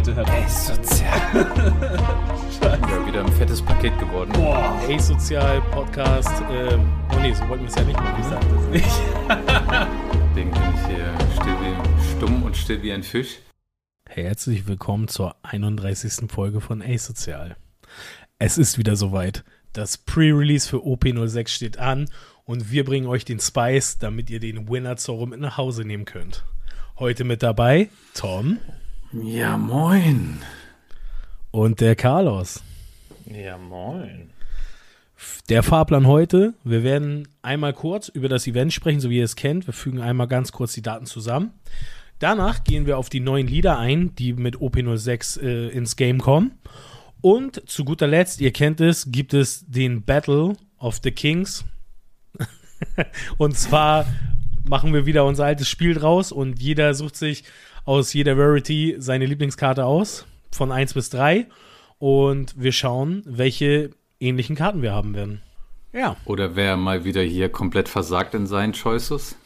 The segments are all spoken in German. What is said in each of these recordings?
bitte hört auf. Sozial. ja, wieder ein fettes Paket geworden. Boah, Sozial Podcast. Ähm, oh nee, so wollten wir es ja nicht machen. Ich sag das nicht. Deswegen bin ich hier still wie, stumm und still wie ein Fisch. Herzlich willkommen zur 31. Folge von A-Sozial. Es ist wieder soweit. Das Pre-Release für OP06 steht an und wir bringen euch den Spice, damit ihr den Winner Zorro mit nach Hause nehmen könnt. Heute mit dabei Tom. Ja, moin. Und der Carlos. Ja, moin. Der Fahrplan heute, wir werden einmal kurz über das Event sprechen, so wie ihr es kennt. Wir fügen einmal ganz kurz die Daten zusammen. Danach gehen wir auf die neuen Lieder ein, die mit OP06 äh, ins Game kommen. Und zu guter Letzt, ihr kennt es, gibt es den Battle of the Kings. und zwar machen wir wieder unser altes Spiel draus und jeder sucht sich aus jeder Rarity seine Lieblingskarte aus, von 1 bis 3. Und wir schauen, welche ähnlichen Karten wir haben werden. Ja. Oder wer mal wieder hier komplett versagt in seinen Choices.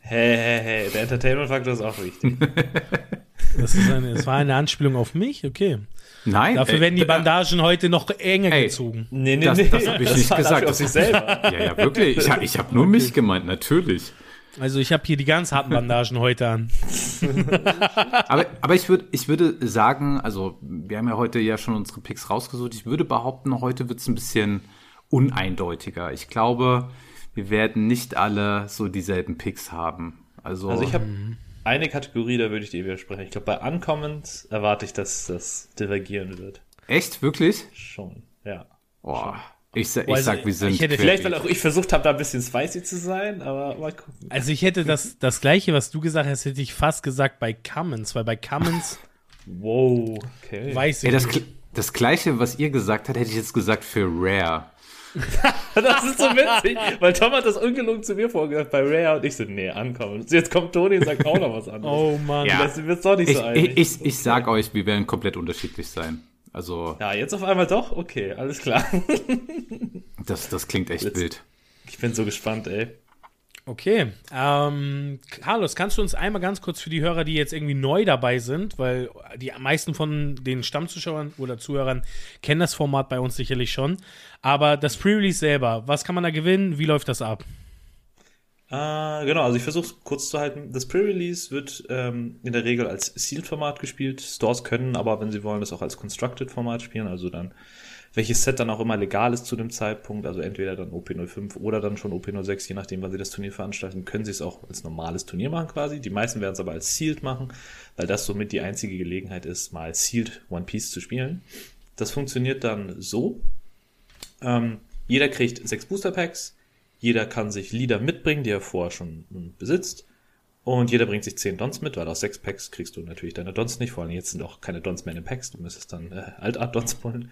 Hey, hey, hey, der Entertainment-Faktor ist auch wichtig. das, ist eine, das war eine Anspielung auf mich, okay. Nein. Dafür ey, werden die Bandagen heute noch enger ey, gezogen. Nee, nee, das, nee. Das habe ich das nicht gesagt. Auf sich selber. Ja, ja, wirklich. Ich, ich habe nur okay. mich gemeint, natürlich. Also ich habe hier die ganz harten Bandagen heute an. aber, aber ich, würd, ich würde sagen, also wir haben ja heute ja schon unsere Picks rausgesucht. Ich würde behaupten, heute wird es ein bisschen uneindeutiger. Ich glaube, wir werden nicht alle so dieselben Picks haben. Also, also ich habe eine Kategorie, da würde ich dir widersprechen. Ich glaube, bei Uncommons erwarte ich, dass das divergieren wird. Echt? Wirklich? Schon, ja. Boah. Schon. Ich, ich also, sag, wir sind. Hätte, vielleicht, weil auch ich versucht habe, da ein bisschen spicy zu sein, aber mal gucken. Also ich hätte das, das gleiche, was du gesagt hast, hätte ich fast gesagt bei Cummins, weil bei Cummins. wow, okay. Weiß ich Ey, das, nicht. das gleiche, was ihr gesagt habt, hätte ich jetzt gesagt für Rare. das ist so witzig, weil Tom hat das ungelungen zu mir vorgesagt bei Rare und ich so, nee, ankommen. Jetzt kommt Toni und sagt auch noch was anderes. Oh Mann. Ja. Das wird doch nicht ich, so einig. Ich, ich, ich sag euch, wir werden komplett unterschiedlich sein. Also. Ja, jetzt auf einmal doch? Okay, alles klar. das, das klingt echt jetzt, wild. Ich bin so gespannt, ey. Okay. Ähm, Carlos, kannst du uns einmal ganz kurz für die Hörer, die jetzt irgendwie neu dabei sind, weil die meisten von den Stammzuschauern oder Zuhörern kennen das Format bei uns sicherlich schon. Aber das Pre-Release selber, was kann man da gewinnen? Wie läuft das ab? Äh, genau, also ich versuche es kurz zu halten. Das Pre-Release wird ähm, in der Regel als Sealed-Format gespielt. Stores können aber, wenn sie wollen, das auch als Constructed-Format spielen. Also dann, welches Set dann auch immer legal ist zu dem Zeitpunkt. Also entweder dann OP05 oder dann schon OP06, je nachdem, wann sie das Turnier veranstalten, können sie es auch als normales Turnier machen quasi. Die meisten werden es aber als Sealed machen, weil das somit die einzige Gelegenheit ist, mal Sealed One Piece zu spielen. Das funktioniert dann so. Ähm, jeder kriegt sechs Booster Packs jeder kann sich Lieder mitbringen, die er vorher schon besitzt. Und jeder bringt sich 10 Dons mit, weil aus 6 Packs kriegst du natürlich deine Dons nicht. Vor allem jetzt sind auch keine Dons mehr in den Packs. Du müsstest dann äh, Altart Dons pullen.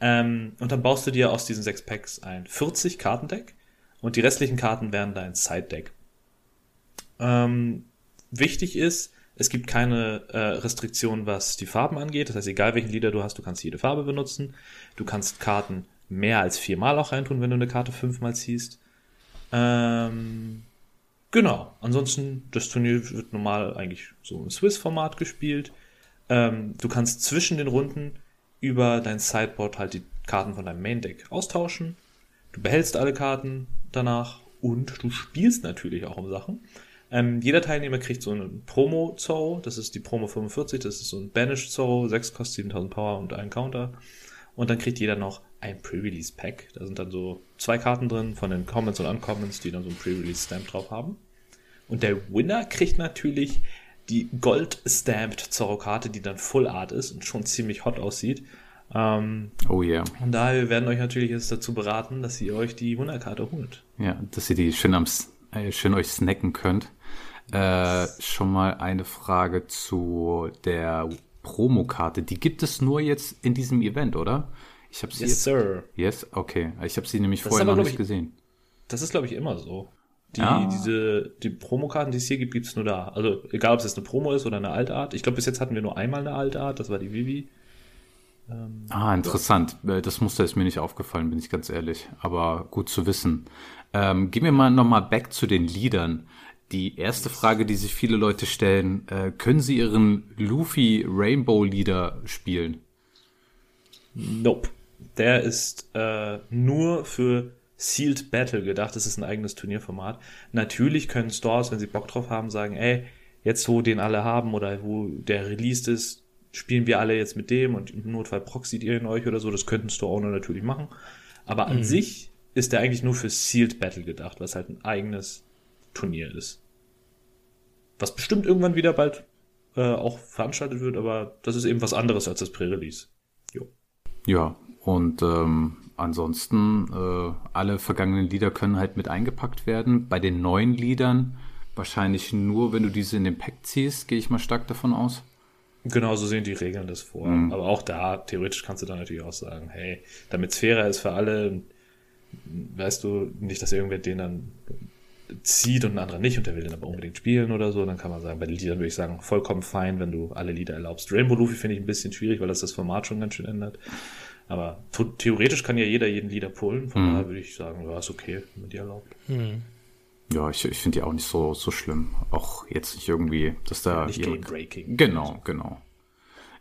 Ähm, und dann baust du dir aus diesen 6 Packs ein 40 Kartendeck. Und die restlichen Karten werden dein Side-Deck. Ähm, wichtig ist, es gibt keine äh, Restriktion, was die Farben angeht. Das heißt, egal welchen Lieder du hast, du kannst jede Farbe benutzen. Du kannst Karten mehr als viermal auch reintun, wenn du eine Karte fünfmal ziehst. Ähm, genau. Ansonsten, das Turnier wird normal eigentlich so im Swiss-Format gespielt. Ähm, du kannst zwischen den Runden über dein Sideboard halt die Karten von deinem Main-Deck austauschen. Du behältst alle Karten danach und du spielst natürlich auch um Sachen. Ähm, jeder Teilnehmer kriegt so einen Promo-Zorro, das ist die Promo 45, das ist so ein Banished-Zorro, 6 kostet 7000 Power und ein Counter. Und dann kriegt jeder noch ein Pre-Release-Pack. Da sind dann so zwei Karten drin von den Comments und Uncommons, die dann so ein Pre-Release-Stamp drauf haben. Und der Winner kriegt natürlich die Gold-Stamped Zorro-Karte, die dann Full Art ist und schon ziemlich hot aussieht. Ähm, oh yeah. Und daher werden euch natürlich jetzt dazu beraten, dass ihr euch die Winner-Karte holt. Ja, dass ihr die schön, am, äh, schön euch snacken könnt. Äh, schon mal eine Frage zu der Promokarte. Die gibt es nur jetzt in diesem Event, oder? Ich habe sie. Yes, Sir. Yes, okay. Ich habe sie nämlich das vorher aber, noch nicht ich, gesehen. Das ist, glaube ich, immer so. Die, ja. diese, die Promokarten, die es hier gibt, gibt es nur da. Also egal, ob es jetzt eine Promo ist oder eine Altart. Ich glaube, bis jetzt hatten wir nur einmal eine Altart, das war die Vivi. Ähm, ah, interessant. Ja. Äh, das Muster ist mir nicht aufgefallen, bin ich ganz ehrlich. Aber gut zu wissen. Ähm, gehen wir mal nochmal back zu den Liedern. Die erste Frage, die sich viele Leute stellen, äh, können sie ihren Luffy Rainbow Leader spielen? Nope. Der ist äh, nur für Sealed Battle gedacht. Das ist ein eigenes Turnierformat. Natürlich können Stores, wenn sie Bock drauf haben, sagen, ey, jetzt wo den alle haben oder wo der released ist, spielen wir alle jetzt mit dem und im Notfall proxied ihr in euch oder so. Das könnten Store Owner natürlich machen. Aber an mhm. sich ist der eigentlich nur für Sealed Battle gedacht, was halt ein eigenes Turnier ist. Was bestimmt irgendwann wieder bald äh, auch veranstaltet wird, aber das ist eben was anderes als das Pre-Release. Ja, und ähm, ansonsten äh, alle vergangenen Lieder können halt mit eingepackt werden. Bei den neuen Liedern wahrscheinlich nur, wenn du diese in den Pack ziehst, gehe ich mal stark davon aus. Genau, so sehen die Regeln das vor. Mhm. Aber auch da, theoretisch kannst du dann natürlich auch sagen, hey, damit es fairer ist für alle, weißt du, nicht, dass irgendwer den dann zieht und ein anderer nicht und der will den aber unbedingt spielen oder so, dann kann man sagen, bei den Liedern würde ich sagen, vollkommen fein, wenn du alle Lieder erlaubst. Rainbow Luffy finde ich ein bisschen schwierig, weil das das Format schon ganz schön ändert. Aber theoretisch kann ja jeder jeden Lieder pullen, von mhm. daher würde ich sagen, ja, ist okay, wenn man die erlaubt. Mhm. Ja, ich, ich finde die auch nicht so, so schlimm. Auch jetzt nicht irgendwie, dass da. Nicht ihre, Game-Breaking. Genau, genau.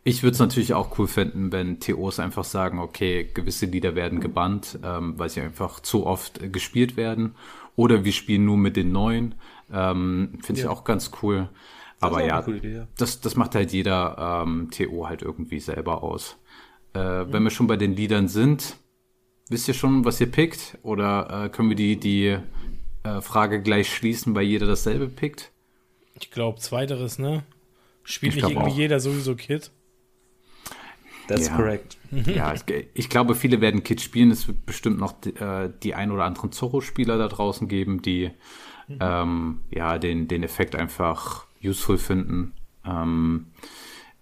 Ich würde es natürlich auch cool finden, wenn TOs einfach sagen, okay, gewisse Lieder werden gebannt, ähm, weil sie einfach zu oft äh, gespielt werden. Oder wir spielen nur mit den neuen. Ähm, Finde ja. ich auch ganz cool. Aber ja, Idee, ja, Das, das macht halt jeder ähm, TO halt irgendwie selber aus. Äh, mhm. Wenn wir schon bei den Liedern sind, wisst ihr schon, was ihr pickt? Oder äh, können wir die, die äh, Frage gleich schließen, weil jeder dasselbe pickt? Ich glaube, zweiteres, ne? Spielt ich nicht irgendwie auch. jeder sowieso Kit? That's ja. correct. Ja, ich, ich, glaube, viele werden Kit spielen. Es wird bestimmt noch die, äh, die ein oder anderen Zorro-Spieler da draußen geben, die mhm. ähm, ja den, den Effekt einfach useful finden. Ähm,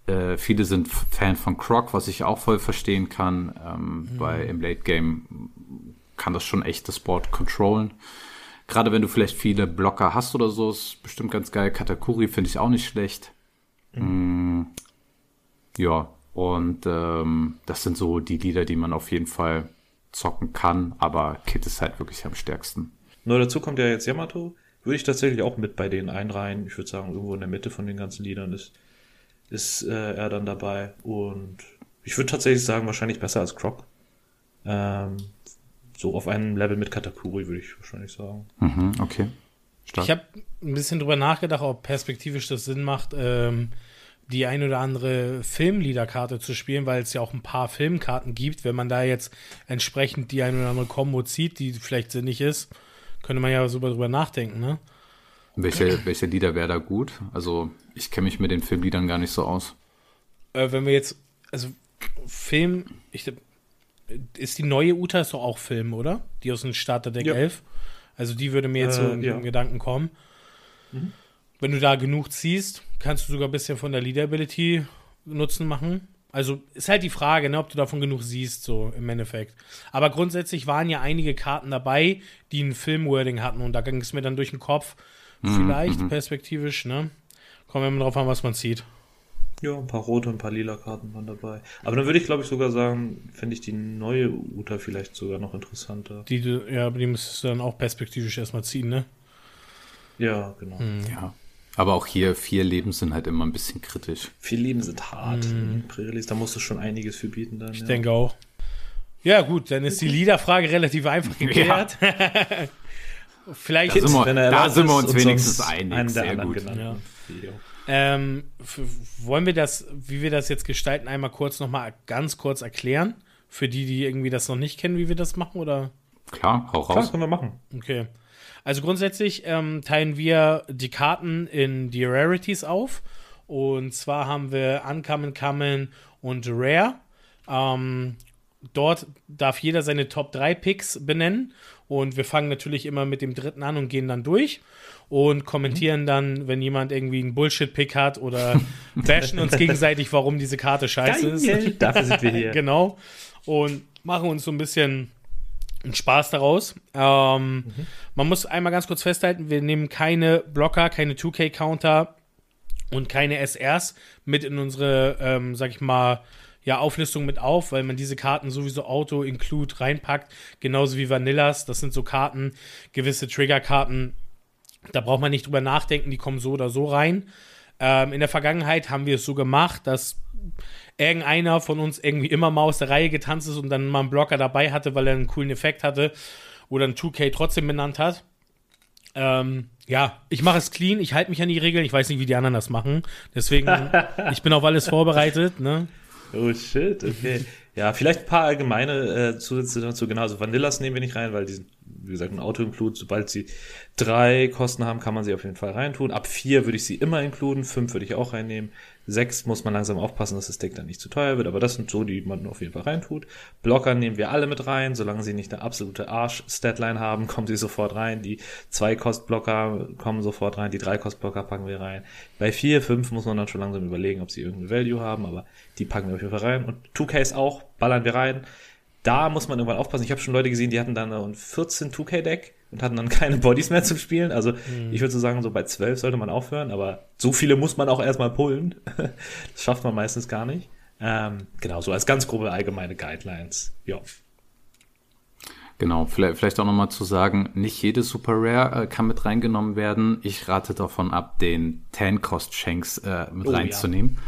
äh, viele sind Fan von Croc, was ich auch voll verstehen kann, ähm, mhm. weil im Late Game kann das schon echt das Board controllen. Gerade wenn du vielleicht viele Blocker hast oder so, ist bestimmt ganz geil. Katakuri finde ich auch nicht schlecht. Mhm. Mm, ja, und ähm, das sind so die Lieder, die man auf jeden Fall zocken kann, aber Kit ist halt wirklich am stärksten. Nur dazu kommt ja jetzt Yamato. Würde ich tatsächlich auch mit bei denen einreihen. Ich würde sagen, irgendwo in der Mitte von den ganzen Liedern ist, ist äh, er dann dabei. Und ich würde tatsächlich sagen, wahrscheinlich besser als Croc. Ähm, so auf einem Level mit Katakuri, würde ich wahrscheinlich sagen. Mhm, okay. Stark. Ich habe ein bisschen drüber nachgedacht, ob perspektivisch das Sinn macht, ähm, die ein oder andere Filmliederkarte zu spielen, weil es ja auch ein paar Filmkarten gibt. Wenn man da jetzt entsprechend die ein oder andere Kombo zieht, die vielleicht sinnig ist, könnte man ja so drüber nachdenken, ne? Welche, welche Lieder wäre da gut? Also, ich kenne mich mit den Filmliedern gar nicht so aus. Äh, wenn wir jetzt, also Film, ich, ist die neue Uta ist doch auch Film, oder? Die aus dem Starterdeck ja. 11. Also die würde mir jetzt äh, so in ja. Gedanken kommen. Mhm. Wenn du da genug ziehst, kannst du sogar ein bisschen von der Leader-Ability Nutzen machen. Also ist halt die Frage, ne, ob du davon genug siehst, so im Endeffekt. Aber grundsätzlich waren ja einige Karten dabei, die ein Film-Wording hatten und da ging es mir dann durch den Kopf. Vielleicht mhm. perspektivisch, ne? Kommen wir mal drauf an, was man sieht. Ja, ein paar rote und ein paar lila Karten waren dabei. Aber dann würde ich, glaube ich, sogar sagen, fände ich die neue Uta vielleicht sogar noch interessanter. Die, ja, aber die müsstest du dann auch perspektivisch erstmal ziehen, ne? Ja, genau. Hm. Ja. Aber auch hier, vier Leben sind halt immer ein bisschen kritisch. Vier Leben sind hart. Mhm. da musst du schon einiges für bieten dann. Ich ja. denke auch. Ja, gut, dann ist die Liederfrage relativ einfach geklärt. Ja. Vielleicht, da sind wir, da sind wir uns wenigstens einig. Sehr gut. Ja. Ähm, wollen wir das, wie wir das jetzt gestalten, einmal kurz nochmal ganz kurz erklären? Für die, die irgendwie das noch nicht kennen, wie wir das machen, oder? Klar, hau raus. Klar, können wir machen. Okay. Also grundsätzlich ähm, teilen wir die Karten in die Rarities auf. Und zwar haben wir Uncommon, Common und Rare. Ähm, dort darf jeder seine Top 3 Picks benennen. Und wir fangen natürlich immer mit dem dritten an und gehen dann durch und kommentieren mhm. dann, wenn jemand irgendwie einen Bullshit-Pick hat oder bashen uns gegenseitig, warum diese Karte scheiße Geil. ist. Dafür sind wir hier. genau. Und machen uns so ein bisschen einen Spaß daraus. Ähm, mhm. Man muss einmal ganz kurz festhalten, wir nehmen keine Blocker, keine 2K-Counter und keine SRs mit in unsere, ähm, sag ich mal, ja, Auflistung mit auf, weil man diese Karten sowieso Auto-Include reinpackt, genauso wie Vanillas. Das sind so Karten, gewisse Trigger-Karten, Da braucht man nicht drüber nachdenken, die kommen so oder so rein. Ähm, in der Vergangenheit haben wir es so gemacht, dass irgendeiner von uns irgendwie immer mal aus der Reihe getanzt ist und dann mal einen Blocker dabei hatte, weil er einen coolen Effekt hatte oder ein 2K trotzdem benannt hat. Ähm, ja, ich mache es clean, ich halte mich an die Regeln, ich weiß nicht, wie die anderen das machen. Deswegen, ich bin auf alles vorbereitet, ne? Oh shit, okay. Ja, vielleicht ein paar allgemeine äh, Zusätze dazu. Genau, also Vanillas nehmen wir nicht rein, weil die sind, wie gesagt, ein Auto-Include. Sobald sie drei Kosten haben, kann man sie auf jeden Fall reintun. Ab vier würde ich sie immer inkluden, fünf würde ich auch reinnehmen. Sechs muss man langsam aufpassen, dass das Deck dann nicht zu teuer wird, aber das sind so, die man auf jeden Fall reintut. Blocker nehmen wir alle mit rein, solange sie nicht eine absolute Arsch-Statline haben, kommen sie sofort rein. Die zwei Kostblocker kommen sofort rein, die drei Kostblocker packen wir rein. Bei vier, fünf muss man dann schon langsam überlegen, ob sie irgendeine Value haben, aber die packen wir auf jeden Fall rein. Und 2Ks auch, ballern wir rein. Da muss man irgendwann aufpassen. Ich habe schon Leute gesehen, die hatten dann ein 14 2K-Deck und hatten dann keine Bodies mehr zum Spielen. Also mhm. ich würde so sagen, so bei 12 sollte man aufhören, aber so viele muss man auch erstmal pullen. das schafft man meistens gar nicht. Ähm, genau, so als ganz grobe allgemeine Guidelines. Ja. Genau, vielleicht, vielleicht auch nochmal zu sagen, nicht jede Super Rare äh, kann mit reingenommen werden. Ich rate davon ab, den Tan-Cost-Shanks äh, mit oh, reinzunehmen. Ja.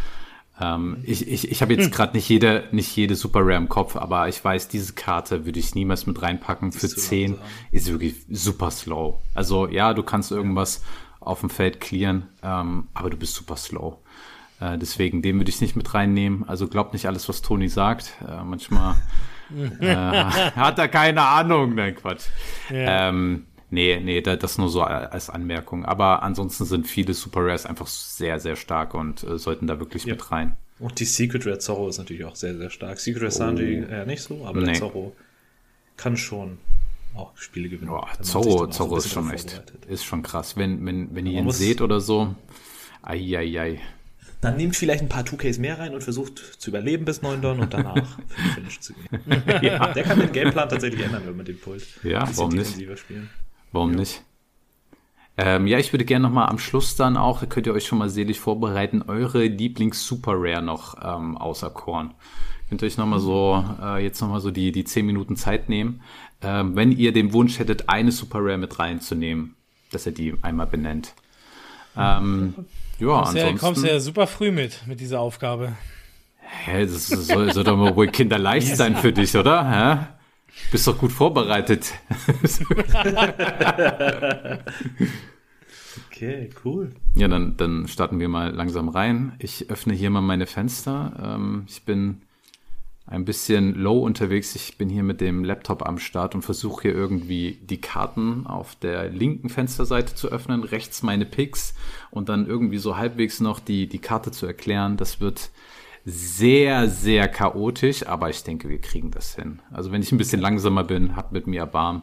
Ähm, ich ich, ich habe jetzt hm. gerade nicht jede, nicht jede Super Rare im Kopf, aber ich weiß, diese Karte würde ich niemals mit reinpacken. Für 10 ist wirklich super slow. Also ja, du kannst irgendwas auf dem Feld clearen, ähm, aber du bist super slow. Äh, deswegen, den würde ich nicht mit reinnehmen. Also glaubt nicht alles, was Toni sagt. Äh, manchmal äh, hat er keine Ahnung. Nein, Quatsch. Ja. Ähm, Nee, nee, das nur so als Anmerkung. Aber ansonsten sind viele Super Rares einfach sehr, sehr stark und äh, sollten da wirklich ja. mit rein. Und die Secret Red Zorro ist natürlich auch sehr, sehr stark. Secret Red oh. Sanji eher nicht so, aber nee. der Zorro kann schon auch Spiele gewinnen. Boah, Zorro, Zorro ist schon echt, ist schon krass. Wenn, wenn, wenn ihr ihn seht oder so, ai, ai, ai. Dann nehmt vielleicht ein paar 2Ks mehr rein und versucht zu überleben bis 9 Don und danach für den Finish zu gehen. ja. Der kann den Gameplan tatsächlich ändern, wenn man den pullt. Ja, warum nicht? Spielen. Warum ja. nicht? Ähm, ja, ich würde gerne nochmal am Schluss dann auch, könnt ihr euch schon mal selig vorbereiten, eure Lieblings-Super Rare noch ähm, auserkoren. Könnt ihr euch nochmal so, äh, jetzt nochmal so die, die 10 Minuten Zeit nehmen. Ähm, wenn ihr den Wunsch hättet, eine Super Rare mit reinzunehmen, dass ihr die einmal benennt. Ähm, ja, kommst ansonsten. Ja, kommst ja super früh mit, mit dieser Aufgabe. Hä, das soll, soll doch mal wohl kinderleicht sein für dich, oder? Hä? Bist doch gut vorbereitet. okay, cool. Ja, dann, dann starten wir mal langsam rein. Ich öffne hier mal meine Fenster. Ähm, ich bin ein bisschen low unterwegs. Ich bin hier mit dem Laptop am Start und versuche hier irgendwie die Karten auf der linken Fensterseite zu öffnen, rechts meine Picks und dann irgendwie so halbwegs noch die, die Karte zu erklären. Das wird sehr, sehr chaotisch, aber ich denke, wir kriegen das hin. Also wenn ich ein bisschen langsamer bin, hat mit mir Erbarm.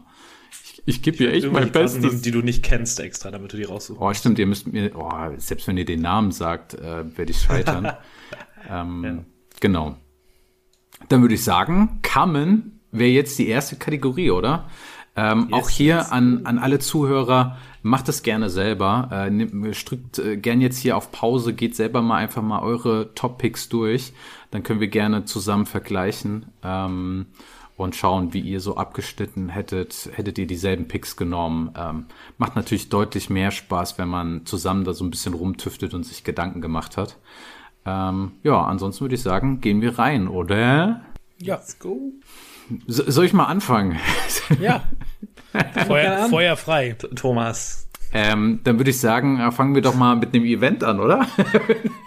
Ich, ich gebe dir echt mein Bestes. Nehmen, die du nicht kennst extra, damit du die raussuchst. Oh, stimmt, ihr müsst mir, oh, selbst wenn ihr den Namen sagt, äh, werde ich scheitern. ähm, ja. Genau. Dann würde ich sagen, Kamen wäre jetzt die erste Kategorie, oder? Ähm, yes, auch hier yes. an, an alle Zuhörer, macht es gerne selber. Äh, strickt äh, gern jetzt hier auf Pause, geht selber mal einfach mal eure Top-Picks durch. Dann können wir gerne zusammen vergleichen ähm, und schauen, wie ihr so abgeschnitten hättet. Hättet ihr dieselben Picks genommen? Ähm, macht natürlich deutlich mehr Spaß, wenn man zusammen da so ein bisschen rumtüftet und sich Gedanken gemacht hat. Ähm, ja, ansonsten würde ich sagen, gehen wir rein, oder? Ja. Let's go. So, soll ich mal anfangen? Ja. Feuer, Feuer frei. Thomas. Ähm, dann würde ich sagen, äh, fangen wir doch mal mit einem Event an, oder?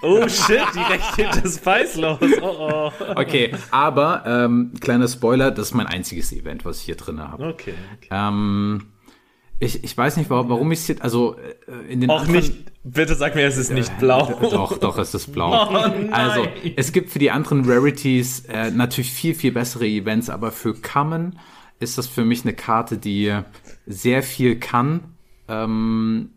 Oh shit, direkt geht das Spice los. Oh, oh. Okay, aber ähm, kleiner Spoiler, das ist mein einziges Event, was ich hier drin habe. Okay. okay. Ähm, ich, ich weiß nicht, warum, warum ich es jetzt, also äh, in den Auch anderen, nicht, bitte sag mir, es ist nicht blau. Äh, doch, doch, es ist blau. Oh, also, es gibt für die anderen Rarities äh, natürlich viel, viel bessere Events, aber für Common ist das für mich eine Karte, die sehr viel kann, ähm,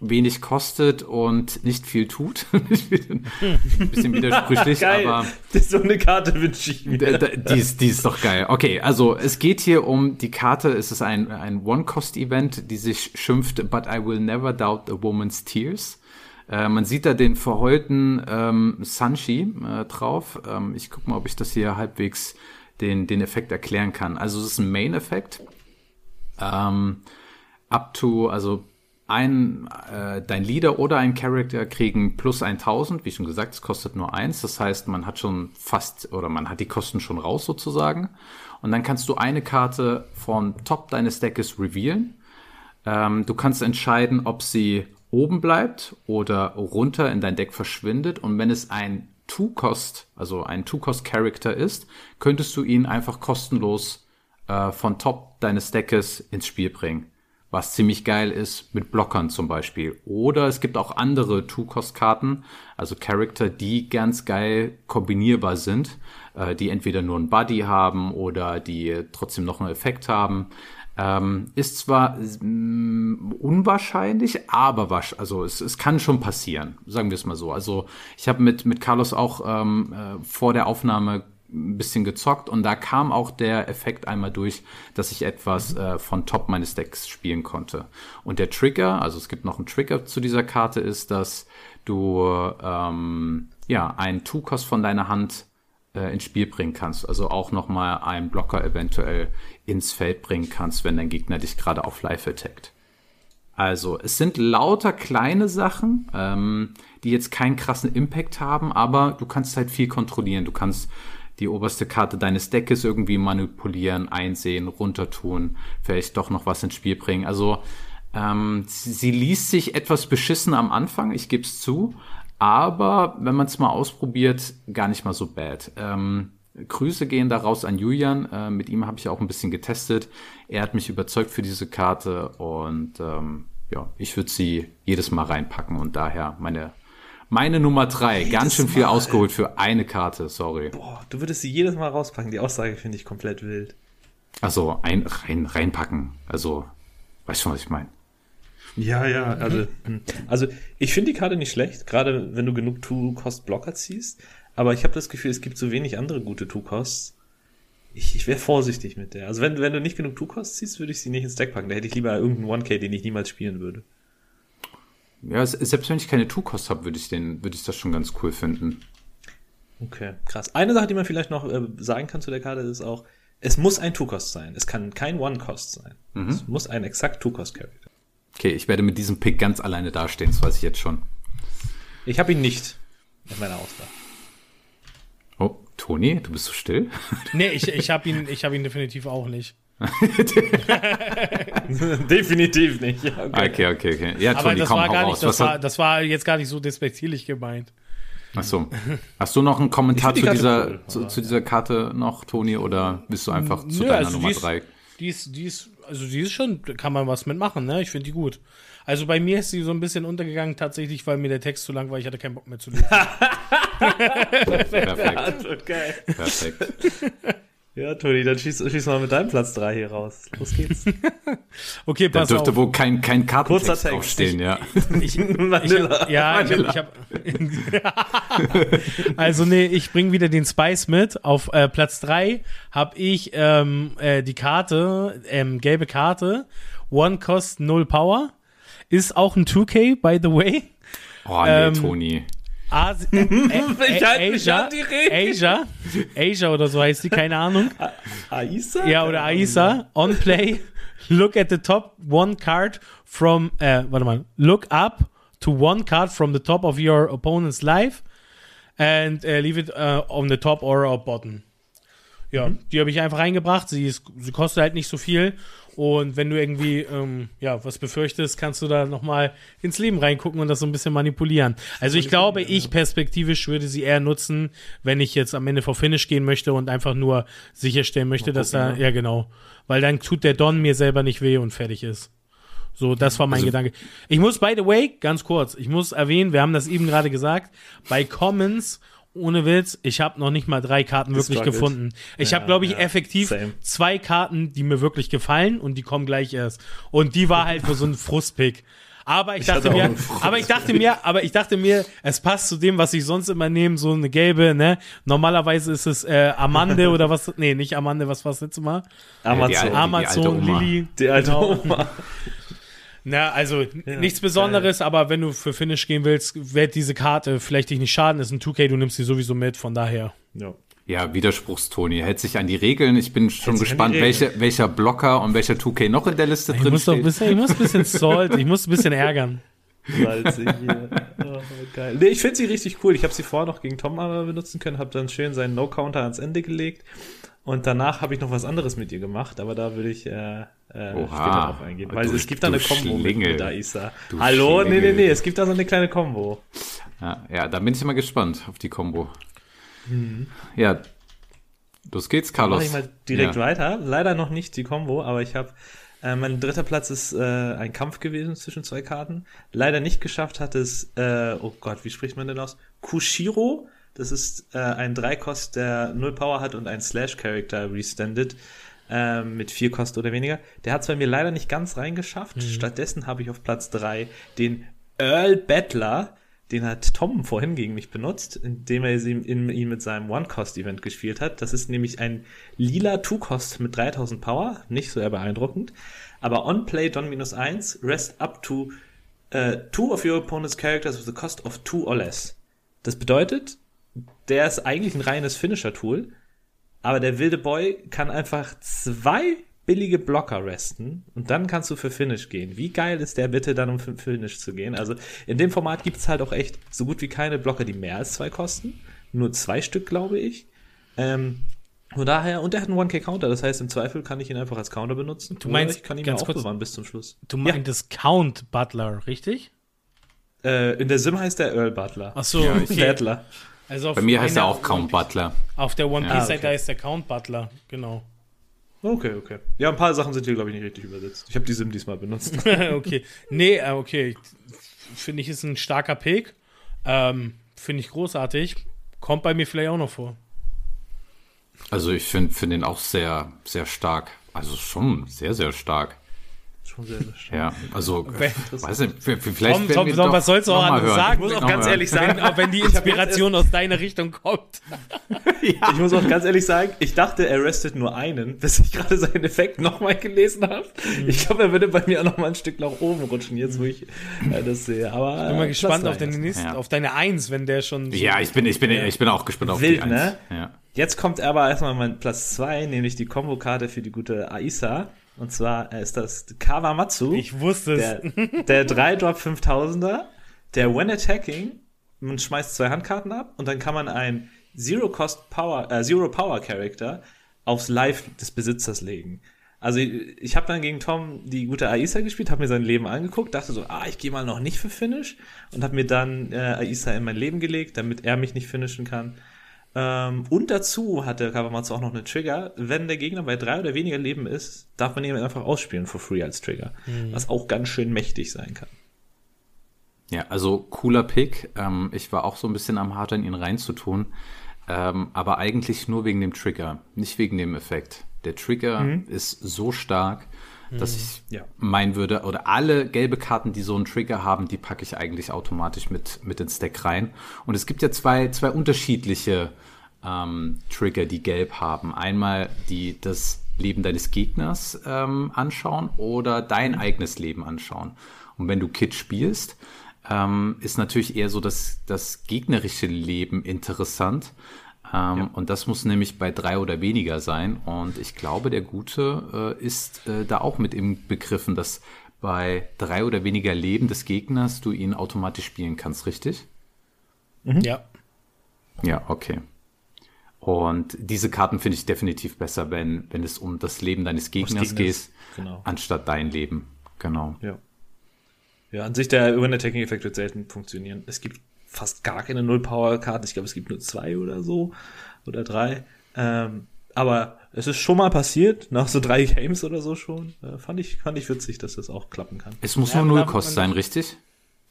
wenig kostet und nicht viel tut. Ein bisschen widersprüchlich, aber. So eine Karte wünsche ich mir. Die ist, die ist doch geil. Okay, also es geht hier um die Karte. Es ist ein, ein One-Cost-Event, die sich schimpft But I Will Never Doubt a Woman's Tears. Äh, man sieht da den verheulten ähm, Sanshi äh, drauf. Ähm, ich gucke mal, ob ich das hier halbwegs den, den Effekt erklären kann. Also es ist ein Main-Effekt. Ähm, up to, also ein, äh, dein Leader oder ein Character kriegen plus 1000, wie schon gesagt, es kostet nur eins. Das heißt, man hat schon fast, oder man hat die Kosten schon raus sozusagen. Und dann kannst du eine Karte vom Top deines Deckes revealen. Ähm, du kannst entscheiden, ob sie oben bleibt oder runter in dein Deck verschwindet. Und wenn es ein Two-Cost, also ein Two-Cost-Character ist, könntest du ihn einfach kostenlos äh, von Top deines Deckes ins Spiel bringen. Was ziemlich geil ist mit Blockern zum Beispiel. Oder es gibt auch andere Two-Cost-Karten, also Charakter, die ganz geil kombinierbar sind, äh, die entweder nur ein Buddy haben oder die trotzdem noch einen Effekt haben. Ähm, ist zwar mm, unwahrscheinlich, aber wasch, also es, es kann schon passieren, sagen wir es mal so. Also ich habe mit, mit Carlos auch ähm, äh, vor der Aufnahme ein bisschen gezockt und da kam auch der Effekt einmal durch, dass ich etwas äh, von Top meines Decks spielen konnte. Und der Trigger, also es gibt noch einen Trigger zu dieser Karte, ist, dass du ähm, ja einen Two-Cost von deiner Hand äh, ins Spiel bringen kannst. Also auch nochmal einen Blocker eventuell ins Feld bringen kannst, wenn dein Gegner dich gerade auf Live attackt. Also, es sind lauter kleine Sachen, ähm, die jetzt keinen krassen Impact haben, aber du kannst halt viel kontrollieren. Du kannst die oberste Karte deines Deckes irgendwie manipulieren, einsehen, runtertun, vielleicht doch noch was ins Spiel bringen. Also, ähm, sie, sie liest sich etwas beschissen am Anfang, ich gebe es zu, aber wenn man es mal ausprobiert, gar nicht mal so bad. Ähm, Grüße gehen daraus an Julian. Äh, mit ihm habe ich auch ein bisschen getestet. Er hat mich überzeugt für diese Karte und ähm, ja, ich würde sie jedes Mal reinpacken und daher meine meine Nummer drei. Jedes ganz schön viel mal, ausgeholt für eine Karte, sorry. Boah, du würdest sie jedes Mal rauspacken. Die Aussage finde ich komplett wild. Also ein, rein, reinpacken. Also, weißt schon, was ich meine. Ja, ja, also, hm. also ich finde die Karte nicht schlecht, gerade wenn du genug Two-Cost-Blocker ziehst. Aber ich habe das Gefühl, es gibt so wenig andere gute Two-Costs. Ich, ich wäre vorsichtig mit der. Also wenn, wenn du nicht genug Two-Costs ziehst, würde ich sie nicht ins Deck packen. Da hätte ich lieber irgendeinen 1K, den ich niemals spielen würde. Ja, selbst wenn ich keine Two-Cost habe, würde ich den, würde ich das schon ganz cool finden. Okay, krass. Eine Sache, die man vielleicht noch äh, sagen kann zu der Karte, ist auch, es muss ein Two-Cost sein. Es kann kein One-Cost sein. Mhm. Es muss ein exakt Two-Cost-Character. Okay, ich werde mit diesem Pick ganz alleine dastehen, das weiß ich jetzt schon. Ich habe ihn nicht in meiner Auswahl. Oh, Toni, du bist so still? Nee, ich, ich habe ihn, hab ihn definitiv auch nicht. definitiv nicht. Ja, okay. okay, okay, okay. Ja, Toni, Aber das komm, war gar nicht, das war, das war jetzt gar nicht so despektierlich gemeint. Ach so. Hast du noch einen Kommentar zu dieser, cool, zu, zu, dieser Karte noch, Toni, oder bist du einfach zu Nö, deiner also Nummer 3? Die ist, die ist, also die ist schon, kann man was mitmachen, ne? Ich finde die gut. Also bei mir ist sie so ein bisschen untergegangen, tatsächlich, weil mir der Text zu lang war, ich hatte keinen Bock mehr zu lesen. Perfekt. Okay. Perfekt. Ja, Toni, dann schieß, schieß mal mit deinem Platz 3 hier raus. Los geht's. okay, pass Da dürfte auf. wohl kein, kein Kartentext draufstehen, ja. Ich, ich, ich, ja, ich hab, ich hab Also nee, ich bring wieder den Spice mit. Auf äh, Platz 3 habe ich ähm, äh, die Karte, ähm, gelbe Karte. One Cost, Null Power. Ist auch ein 2K, by the way. Oh nee, ähm, Toni. Asi äh, äh, äh, Asia, Asia, Asia oder so heißt die, keine Ahnung. Aisa? Ja, oder Aisa. On play, look at the top one card from, äh, warte mal, look up to one card from the top of your opponent's life and uh, leave it uh, on the top or a bottom. Ja, mhm. die habe ich einfach reingebracht. Sie, ist, sie kostet halt nicht so viel und wenn du irgendwie, ähm, ja, was befürchtest, kannst du da nochmal ins Leben reingucken und das so ein bisschen manipulieren. Also ich glaube, ich perspektivisch würde sie eher nutzen, wenn ich jetzt am Ende vor Finish gehen möchte und einfach nur sicherstellen möchte, dass da, ja. ja genau, weil dann tut der Don mir selber nicht weh und fertig ist. So, das war mein also, Gedanke. Ich muss, by the way, ganz kurz, ich muss erwähnen, wir haben das eben gerade gesagt, bei Commons ohne Witz, ich habe noch nicht mal drei Karten wirklich gefunden. Ich ja, habe, glaube ich, ja, effektiv same. zwei Karten, die mir wirklich gefallen und die kommen gleich erst. Und die war halt so ein Frustpick. Aber ich, ich dachte mir, aber ich dachte mir, aber ich dachte mir, es passt zu dem, was ich sonst immer nehme, so eine gelbe, ne? Normalerweise ist es äh, Amande oder was? Nee, nicht Amande, was war das letzte Mal? Amazon, Amazon, die Lilly. Die alte genau. Oma. Na, also ja, nichts Besonderes, geil. aber wenn du für Finish gehen willst, wird diese Karte vielleicht dich nicht schaden. Ist ein 2K, du nimmst sie sowieso mit, von daher. Ja. Ja, Widerspruchstoni. Hält sich an die Regeln. Ich bin schon die gespannt, welche, welcher Blocker und welcher 2K noch in der Liste Ich drin muss doch steht. bisschen, ich muss ein bisschen Salt, ich muss ein bisschen ärgern. Salzig hier. Oh, geil. Nee, ich finde sie richtig cool. Ich habe sie vorher noch gegen Tom einmal benutzen können, habe dann schön seinen No-Counter ans Ende gelegt. Und danach habe ich noch was anderes mit ihr gemacht, aber da würde ich äh, äh, Oha. später drauf eingehen. Weil Du- es gibt da eine du Combo mit, Schlingel. mit Aisa. Du Hallo? Nee, nee, Schlingel. nee, es gibt da so eine kleine Combo. Ja, ja, da bin ich mal gespannt auf die Combo. Mhm. Ja, los geht's, Carlos. Mach ich mal direkt ja. weiter. Leider noch nicht die Combo, aber ich habe äh, mein dritter Platz ist äh, ein Kampf gewesen zwischen zwei Karten. Leider nicht geschafft hat es, äh, oh Gott, wie spricht man denn aus? Kushiro. Das ist äh, ein Dreikost, der null Power hat und ein Slash-Character restandet. Äh, mit vier Kosten oder weniger. Der hat es bei mir leider nicht ganz reingeschafft. Stattdessen habe ich auf Platz drei den Earl Battler. Den hat Tom vorhin gegen mich benutzt, indem er in, ihn mit seinem One-Cost-Event gespielt hat. Das ist nämlich ein lila Two-Cost mit 3000 Power. Nicht so eher beeindruckend. Aber On-Play Don minus 1, rest up to äh, two of your opponent's characters with a cost of two or less. Das bedeutet, der ist eigentlich ein reines Finisher-Tool, aber der wilde Boy kann einfach zwei billige Blocker resten und dann kannst du für Finish gehen. Wie geil ist der bitte dann, um für Finish zu gehen? Also in dem Format gibt es halt auch echt so gut wie keine Blocker, die mehr als zwei kosten. Nur zwei Stück, glaube ich. Ähm, von daher, und er hat einen 1K-Counter, das heißt, im Zweifel kann ich ihn einfach als Counter benutzen. Du meinst, ich kann ihn ganz kurz- aufbewahren bis zum Schluss. Du meintest Count Butler, richtig? Äh, in der Sim heißt der Earl Butler. Ach so, Ja, okay. Also auf Bei mir heißt er auch Count Butler. Auf der One Ah, Piece Seite okay. heißt der Count Butler, genau. Okay, okay. Ja, ein paar Sachen sind hier, glaube ich, nicht richtig übersetzt. Ich habe die Sim diesmal benutzt. okay. Nee, äh, okay. Finde ich ist ein starker Pick. Ähm, Finde ich großartig. Kommt bei mir vielleicht auch noch vor. Also ich finde find den auch sehr, sehr stark. Also schon sehr, sehr stark. Schon sehr. Ja, also weiß nicht, vielleicht Tom, Tom, wir Tom, was sollst du auch anderes hören. sagen? Ich muss auch ganz mal ehrlich hören. sagen, auch wenn die Ich Inspiration aus deiner Richtung kommt. Ich muss auch ganz ehrlich sagen, ich dachte, er restet nur einen, bis ich gerade seinen Effekt nochmal gelesen habe. Ich glaube, er würde bei mir auch noch mal ein Stück nach oben rutschen, jetzt wo ich äh, das sehe. Aber Bin mal gespannt auf, den deine nächste, Ja. auf deine Eins, wenn der schon. Ja, ich bin, ich bin, ich bin auch gespannt auf Wild, die ne? Eins. Ja. Jetzt kommt aber erstmal mein Platz zwei, nämlich die Kombokarte für die gute Aisa. Und zwar äh, ist das Kawamatsu. Ich wusste es. Der, der 3-Drop 5000er, der When Attacking, man schmeißt zwei Handkarten ab und dann kann man ein Zero Cost Power, äh, Zero Power Character aufs Live des Besitzers legen. Also ich, ich habe dann gegen Tom die gute Aisa gespielt, habe mir sein Leben angeguckt, dachte so, ah, ich gehe mal noch nicht für Finish und habe mir dann äh, Aisa in mein Leben gelegt, damit er mich nicht finishen kann. Ähm, und dazu hat der Kawamatsu auch noch eine Trigger. Wenn der Gegner bei drei oder weniger Leben ist, darf man ihn einfach ausspielen for free als Trigger. Was auch ganz schön mächtig sein kann. Ja, also cooler Pick. Ähm, ich war auch so ein bisschen am Hadern, ihn reinzutun. Ähm, aber eigentlich nur wegen dem Trigger, nicht wegen dem Effekt. Der Trigger ist so stark, dass ich Ja. meinen würde, oder alle gelbe Karten, die so einen Trigger haben, die packe ich eigentlich automatisch mit, mit ins Deck rein. Und es gibt ja zwei, zwei unterschiedliche ähm, Trigger, die gelb haben. Einmal die das Leben deines Gegners ähm, anschauen oder dein eigenes Leben anschauen. Und wenn du Kid spielst, ähm, ist natürlich eher so das, das gegnerische Leben interessant. Ähm, Und das muss nämlich bei drei oder weniger sein. Und ich glaube, der Gute äh, ist äh, da auch mit im Begriffen, dass bei drei oder weniger Leben des Gegners du ihn automatisch spielen kannst, richtig? Ja. Ja, okay. Und diese Karten finde ich definitiv besser, wenn, wenn es um das Leben deines Gegners geht, genau. anstatt dein Leben. Genau. Ja. Ja, an sich der Win-Attacking-Effekt wird selten funktionieren. Es gibt fast gar keine Null-Power-Karten. Ich glaube, es gibt nur zwei oder so. Oder drei. Ähm, aber es ist schon mal passiert, nach so drei Games oder so schon. Äh, fand, ich, fand ich witzig, dass das auch klappen kann. Es muss Ja, nur man Null darf- Kost man sein, richtig?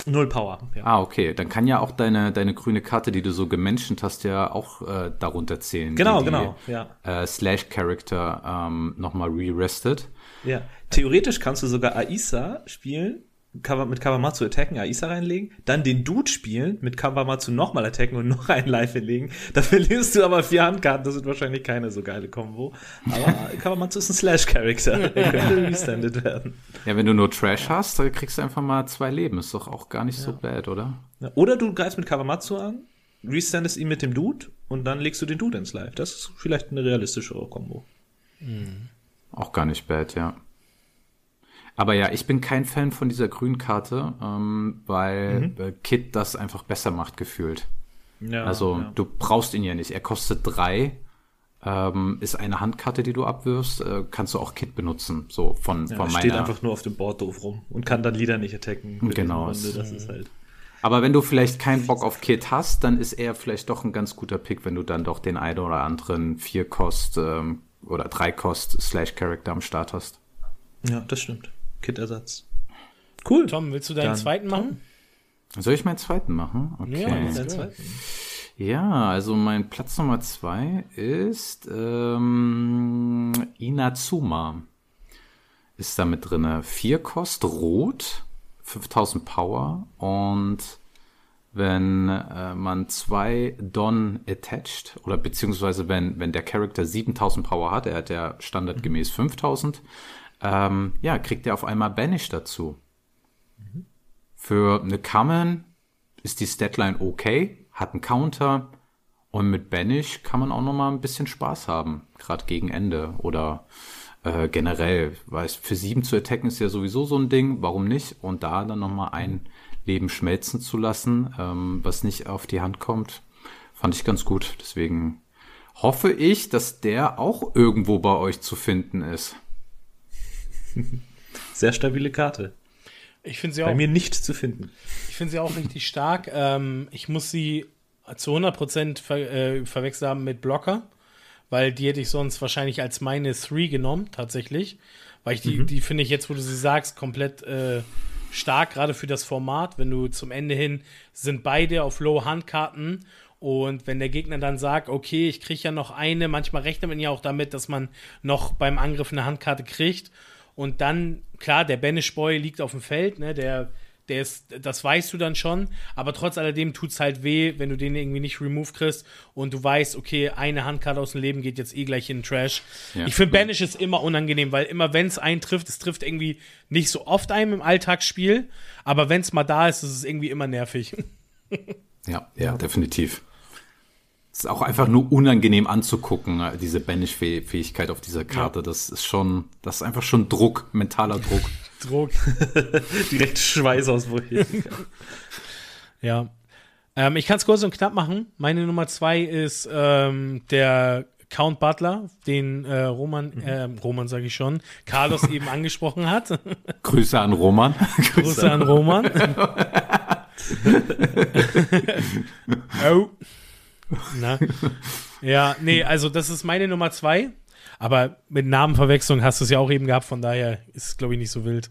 Null Power, ja. Ah, okay. Dann kann ja auch deine, deine grüne Karte, die du so gemenschent hast, ja auch äh, darunter zählen. Genau, die, genau, ja. Äh, Slash-Character ähm, nochmal re-restet. Ja. Theoretisch kannst du sogar Aisa spielen, mit Kawamatsu attacken, Aisa reinlegen, dann den Dude spielen, mit Kawamatsu nochmal attacken und noch einen Live legen. Da verlierst du aber vier Handkarten, das wird wahrscheinlich keine so geile Kombo. Aber Kawamatsu ist ein Slash-Character, der könnte restandet werden. Ja, wenn du nur Trash hast, dann kriegst du einfach mal zwei Leben. Ist doch auch gar nicht so bad, oder? Ja, Oder du greifst mit Kawamatsu an, resendest ihn mit dem Dude und dann legst du den Dude ins Live. Das ist vielleicht eine realistischere Kombo. Auch gar nicht bad, ja. Aber ja, ich bin kein Fan von dieser grünen Karte, ähm, weil äh, Kit das einfach besser macht, gefühlt. Ja, Also ja. du brauchst ihn ja nicht. Er kostet drei, ähm, ist eine Handkarte, die du abwirfst, äh, kannst du auch Kit benutzen. So von, Ja, von er steht meiner. einfach nur auf dem Board doof rum und kann dann Lieder nicht attacken. Genau. Das ist halt. Aber wenn du vielleicht keinen Bock auf Kit hast, dann ist er vielleicht doch ein ganz guter Pick, wenn du dann doch den einen oder anderen vier Kost ähm, oder drei Kost Slash Character am Start hast. Ja, das stimmt. Kit-Ersatz. Cool. Tom, willst du deinen Dann- zweiten machen? Soll ich meinen zweiten machen? Okay. Ja, Dein Ja. zweiten. Ja, also mein Platz Nummer zwei ist ähm, Inazuma. Ist da mit drinne. Vier Kost rot, 5000 Power und wenn äh, man zwei Don attached oder beziehungsweise wenn, wenn der Charakter 7000 Power hat, er hat ja standardgemäß 5000, ähm, ja, kriegt er auf einmal Banish dazu. Für eine Common ist die Statline okay, hat einen Counter und mit Banish kann man auch noch mal ein bisschen Spaß haben, gerade gegen Ende oder äh, generell, weil für sieben zu attacken ist ja sowieso so ein Ding, warum nicht? Und da dann noch mal ein Leben schmelzen zu lassen, ähm, was nicht auf die Hand kommt, fand ich ganz gut. Deswegen hoffe ich, dass der auch irgendwo bei euch zu finden ist. Sehr stabile Karte. Ich finde sie Bei auch. mir nicht zu finden. Ich finde sie auch richtig stark. Ähm, ich muss sie zu 100% ver äh, verwechselt haben mit Blocker, weil die hätte ich sonst wahrscheinlich als meine 3 genommen, tatsächlich. Weil ich die, die finde ich jetzt, wo du sie sagst, komplett äh, stark, gerade für das Format. Wenn du zum Ende hin sind beide auf Low-Handkarten und wenn der Gegner dann sagt, okay, ich kriege ja noch eine, manchmal rechnet man ja auch damit, dass man noch beim Angriff eine Handkarte kriegt. Und dann, klar, der Banish Boy liegt auf dem Feld, ne, der, der ist, das weißt du dann schon, aber trotz alledem tut es halt weh, wenn du den irgendwie nicht remove kriegst und du weißt, okay, eine Handkarte aus dem Leben geht jetzt eh gleich in den Trash. Ja. Ich finde Banish ist immer unangenehm, weil immer wenn es einen trifft, es trifft irgendwie nicht so oft einem im Alltagsspiel, aber wenn es mal da ist, ist es irgendwie immer nervig. Ja, ja, definitiv. Es ist auch einfach nur unangenehm anzugucken, äh, diese Banish-Fähigkeit auf dieser Karte. Das ist schon, das ist einfach schon Druck, mentaler Druck. Druck. Direkt Schweißausbrüche. Ja. Ähm, ich kann es kurz und knapp machen. Meine Nummer zwei ist ähm, der Count Butler, den äh, Roman, ähm, Roman sage ich schon, Carlos eben angesprochen hat. Grüße an Roman. Grüße an Roman. oh. Na. Ja, nee, also das ist meine Nummer zwei. Aber mit Namenverwechslung hast du es ja auch eben gehabt, von daher ist es, glaube ich, nicht so wild.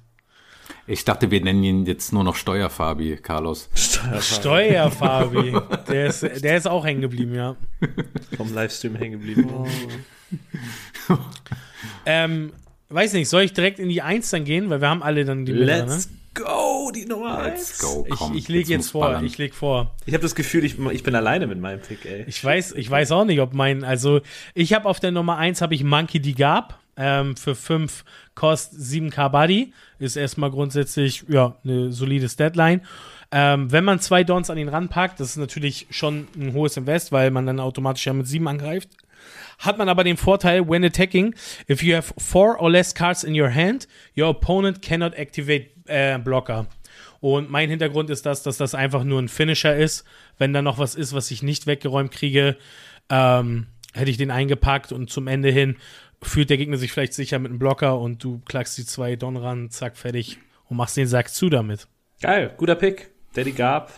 Ich dachte, wir nennen ihn jetzt nur noch Steuerfabi, Carlos. Steuerfabi. Der ist, der ist auch hängen geblieben, ja. Vom Livestream hängen geblieben. Ähm, weiß nicht, soll ich direkt in die Eins dann gehen? Weil wir haben alle dann die Bilder, ne? Go, die Nummer Let's eins. go, komm. Ich, ich lege jetzt muss vor, ballern. ich leg vor. Ich habe das Gefühl, ich, ich bin alleine mit meinem Pick, ey. Ich weiß, ich weiß auch nicht, ob mein, also ich habe auf der Nummer 1 habe ich Monkey D. Gab ähm, für 5 Kost 7k Buddy. Ist erstmal grundsätzlich, ja, eine solide Deadline. Ähm, wenn man zwei Dons an ihn ranpackt, das ist natürlich schon ein hohes Invest, weil man dann automatisch ja mit 7 angreift. Hat man aber den Vorteil, when attacking, if you have four or less cards in your hand, your opponent cannot activate äh, Blocker. Und mein Hintergrund ist das, dass das einfach nur ein Finisher ist. Wenn da noch was ist, was ich nicht weggeräumt kriege, ähm, hätte ich den eingepackt und zum Ende hin fühlt der Gegner sich vielleicht sicher mit einem Blocker und du klackst die zwei Don ran, zack, fertig und machst den Sack zu damit. Geil, guter Pick. Daddy Gab,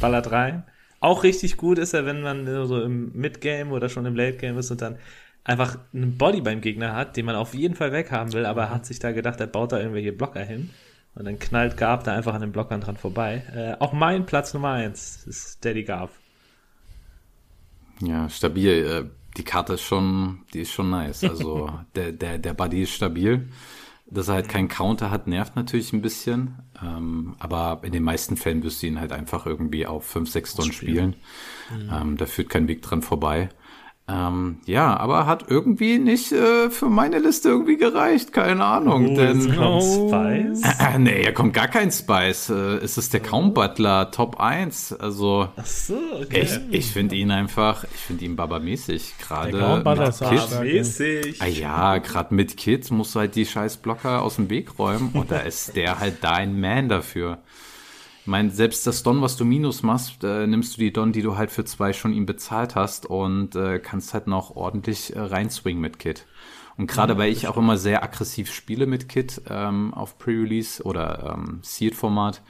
ballert rein. Auch richtig gut ist er, wenn man so im Mid-Game oder schon im Late-Game ist und dann einfach einen Body beim Gegner hat, den man auf jeden Fall weghaben will, aber er hat sich da gedacht, er baut da irgendwelche Blocker hin. Und dann knallt Gab da einfach an den Blockern dran vorbei. Äh, auch mein Platz Nummer eins ist Daddy Gab. Ja, stabil. Äh, Die Karte ist schon, die ist schon nice. Also der, der, der Buddy ist stabil. Dass er halt keinen Counter hat, nervt natürlich ein bisschen. Ähm, aber in den meisten Fällen wirst du ihn halt einfach irgendwie auf 5, 6 Stunden spielen. Ähm, da führt kein Weg dran vorbei. Ähm, ja, aber hat irgendwie nicht äh, für meine Liste irgendwie gereicht, keine Ahnung. Oh, denn jetzt kommt Spice. äh, nee, hier kommt gar kein Spice. Äh, es ist der Count Butler Top 1. Also Ach so, okay. ich, ich finde ihn einfach, ich finde ihn babamäßig. Gerade Der Butler mit ist. Ah ja, gerade mit Kids musst du halt die scheiß Blocker aus dem Weg räumen und da ist der halt dein Man dafür. Ich meine, selbst das Don, was du minus machst, äh, nimmst du die Don, die du halt für zwei schon ihm bezahlt hast und äh, kannst halt noch ordentlich äh, reinswingen mit Kit. Und gerade weil ich auch immer sehr aggressiv spiele mit Kit ähm, auf Pre-Release oder ähm, Sealed-Format,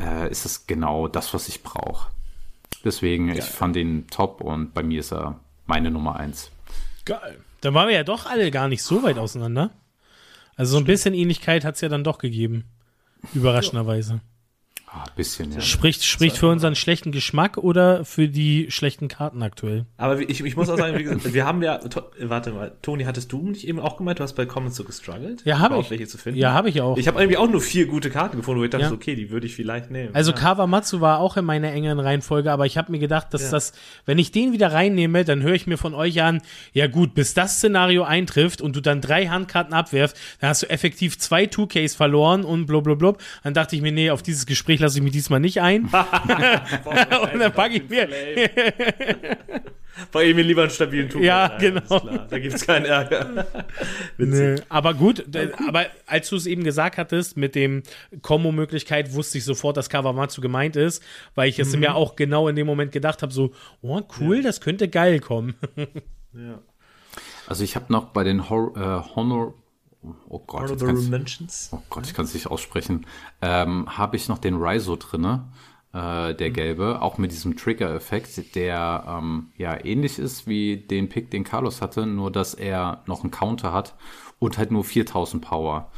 äh, ist das genau das, was ich brauche. Deswegen, ich fand ihn top und bei mir ist er meine Nummer eins. Geil. Dann waren wir ja doch alle gar nicht so weit auseinander. Also so ein bisschen Ähnlichkeit hat es ja dann doch gegeben. Überraschenderweise. Ah, bisschen, ja. Spricht, spricht für unseren schlechten Geschmack oder für die schlechten Karten aktuell? Aber ich, ich muss auch sagen, wie gesagt, wir haben ja, to, warte mal, Toni, hattest du nicht eben auch gemeint, du hast bei Comments so gestruggelt? Ja, habe ich. welche zu finden? Ja, habe ich auch. Ich habe irgendwie auch nur vier gute Karten gefunden, wo ich dachte, Ja. so, okay, die würde ich vielleicht nehmen. Also ja. Kawamatsu war auch in meiner engeren Reihenfolge, aber ich habe mir gedacht, dass Ja. das, wenn ich den wieder reinnehme, dann höre ich mir von euch an, ja gut, bis das Szenario eintrifft und du dann drei Handkarten abwerfst, dann hast du effektiv zwei 2Ks verloren und blub. Dann dachte ich mir, nee, auf dieses Gespräch lasse ich mich diesmal nicht ein. und dann packe ich mir, Bei mir lieber einen stabilen Tuch. Ja, rein, genau. Da gibt's keinen Ärger. Nee, aber gut, aber als du es eben gesagt hattest mit dem Kombo-Möglichkeit, wusste ich sofort, dass Kawamatsu gemeint ist, weil ich es Mhm. mir auch genau in dem Moment gedacht habe, so, oh cool, das könnte geil kommen. Ja. Also ich habe noch bei den Hor äh, Honor, oh Gott, Honorable kann's, Mentions. oh Gott, ich kann es nicht aussprechen, ähm, habe ich noch den Raizo drinne, äh, der gelbe, auch mit diesem Trigger-Effekt, der ähm, ja ähnlich ist wie den Pick, den Carlos hatte, nur dass er noch einen Counter hat und halt nur 4000 Power.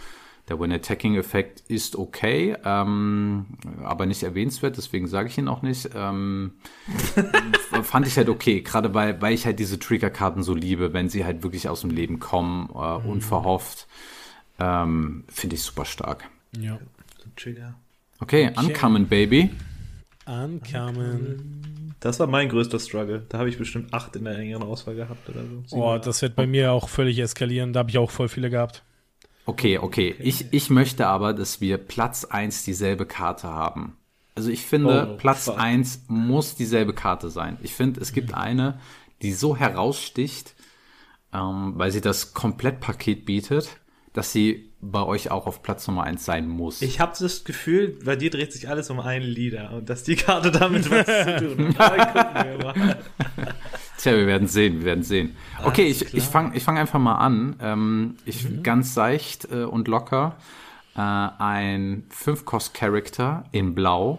Der When-Attacking-Effekt ist okay, ähm, aber nicht erwähnenswert, deswegen sage ich ihn auch nicht. Ähm, fand ich halt okay, gerade weil, weil ich halt diese Trigger-Karten so liebe, wenn sie halt wirklich aus dem Leben kommen, äh, unverhofft. Ähm, Finde ich super stark. Ja. Trigger. Okay, Uncommon Baby. Ankamen. Das war mein größter Struggle. Da habe ich bestimmt acht in der engeren Auswahl gehabt oder so. Oh, das wird bei mir auch völlig eskalieren. Da habe ich auch voll viele gehabt. Okay, okay. Ich, ich möchte aber, dass wir Platz 1 dieselbe Karte haben. Also ich finde, Oh, Platz fuck. 1 muss dieselbe Karte sein. Ich finde, es gibt eine, die so heraussticht, ähm, weil sie das Komplettpaket bietet, dass sie bei euch auch auf Platz Nummer 1 sein muss. Ich habe das Gefühl, bei dir dreht sich alles um einen Lieder und dass die Karte damit was zu tun hat. Tja, wir werden sehen, wir werden sehen. Okay, ich, ich fange ich fang einfach mal an. Ähm, ich ganz seicht äh, und locker. Äh, ein 5-Cost-Character in Blau.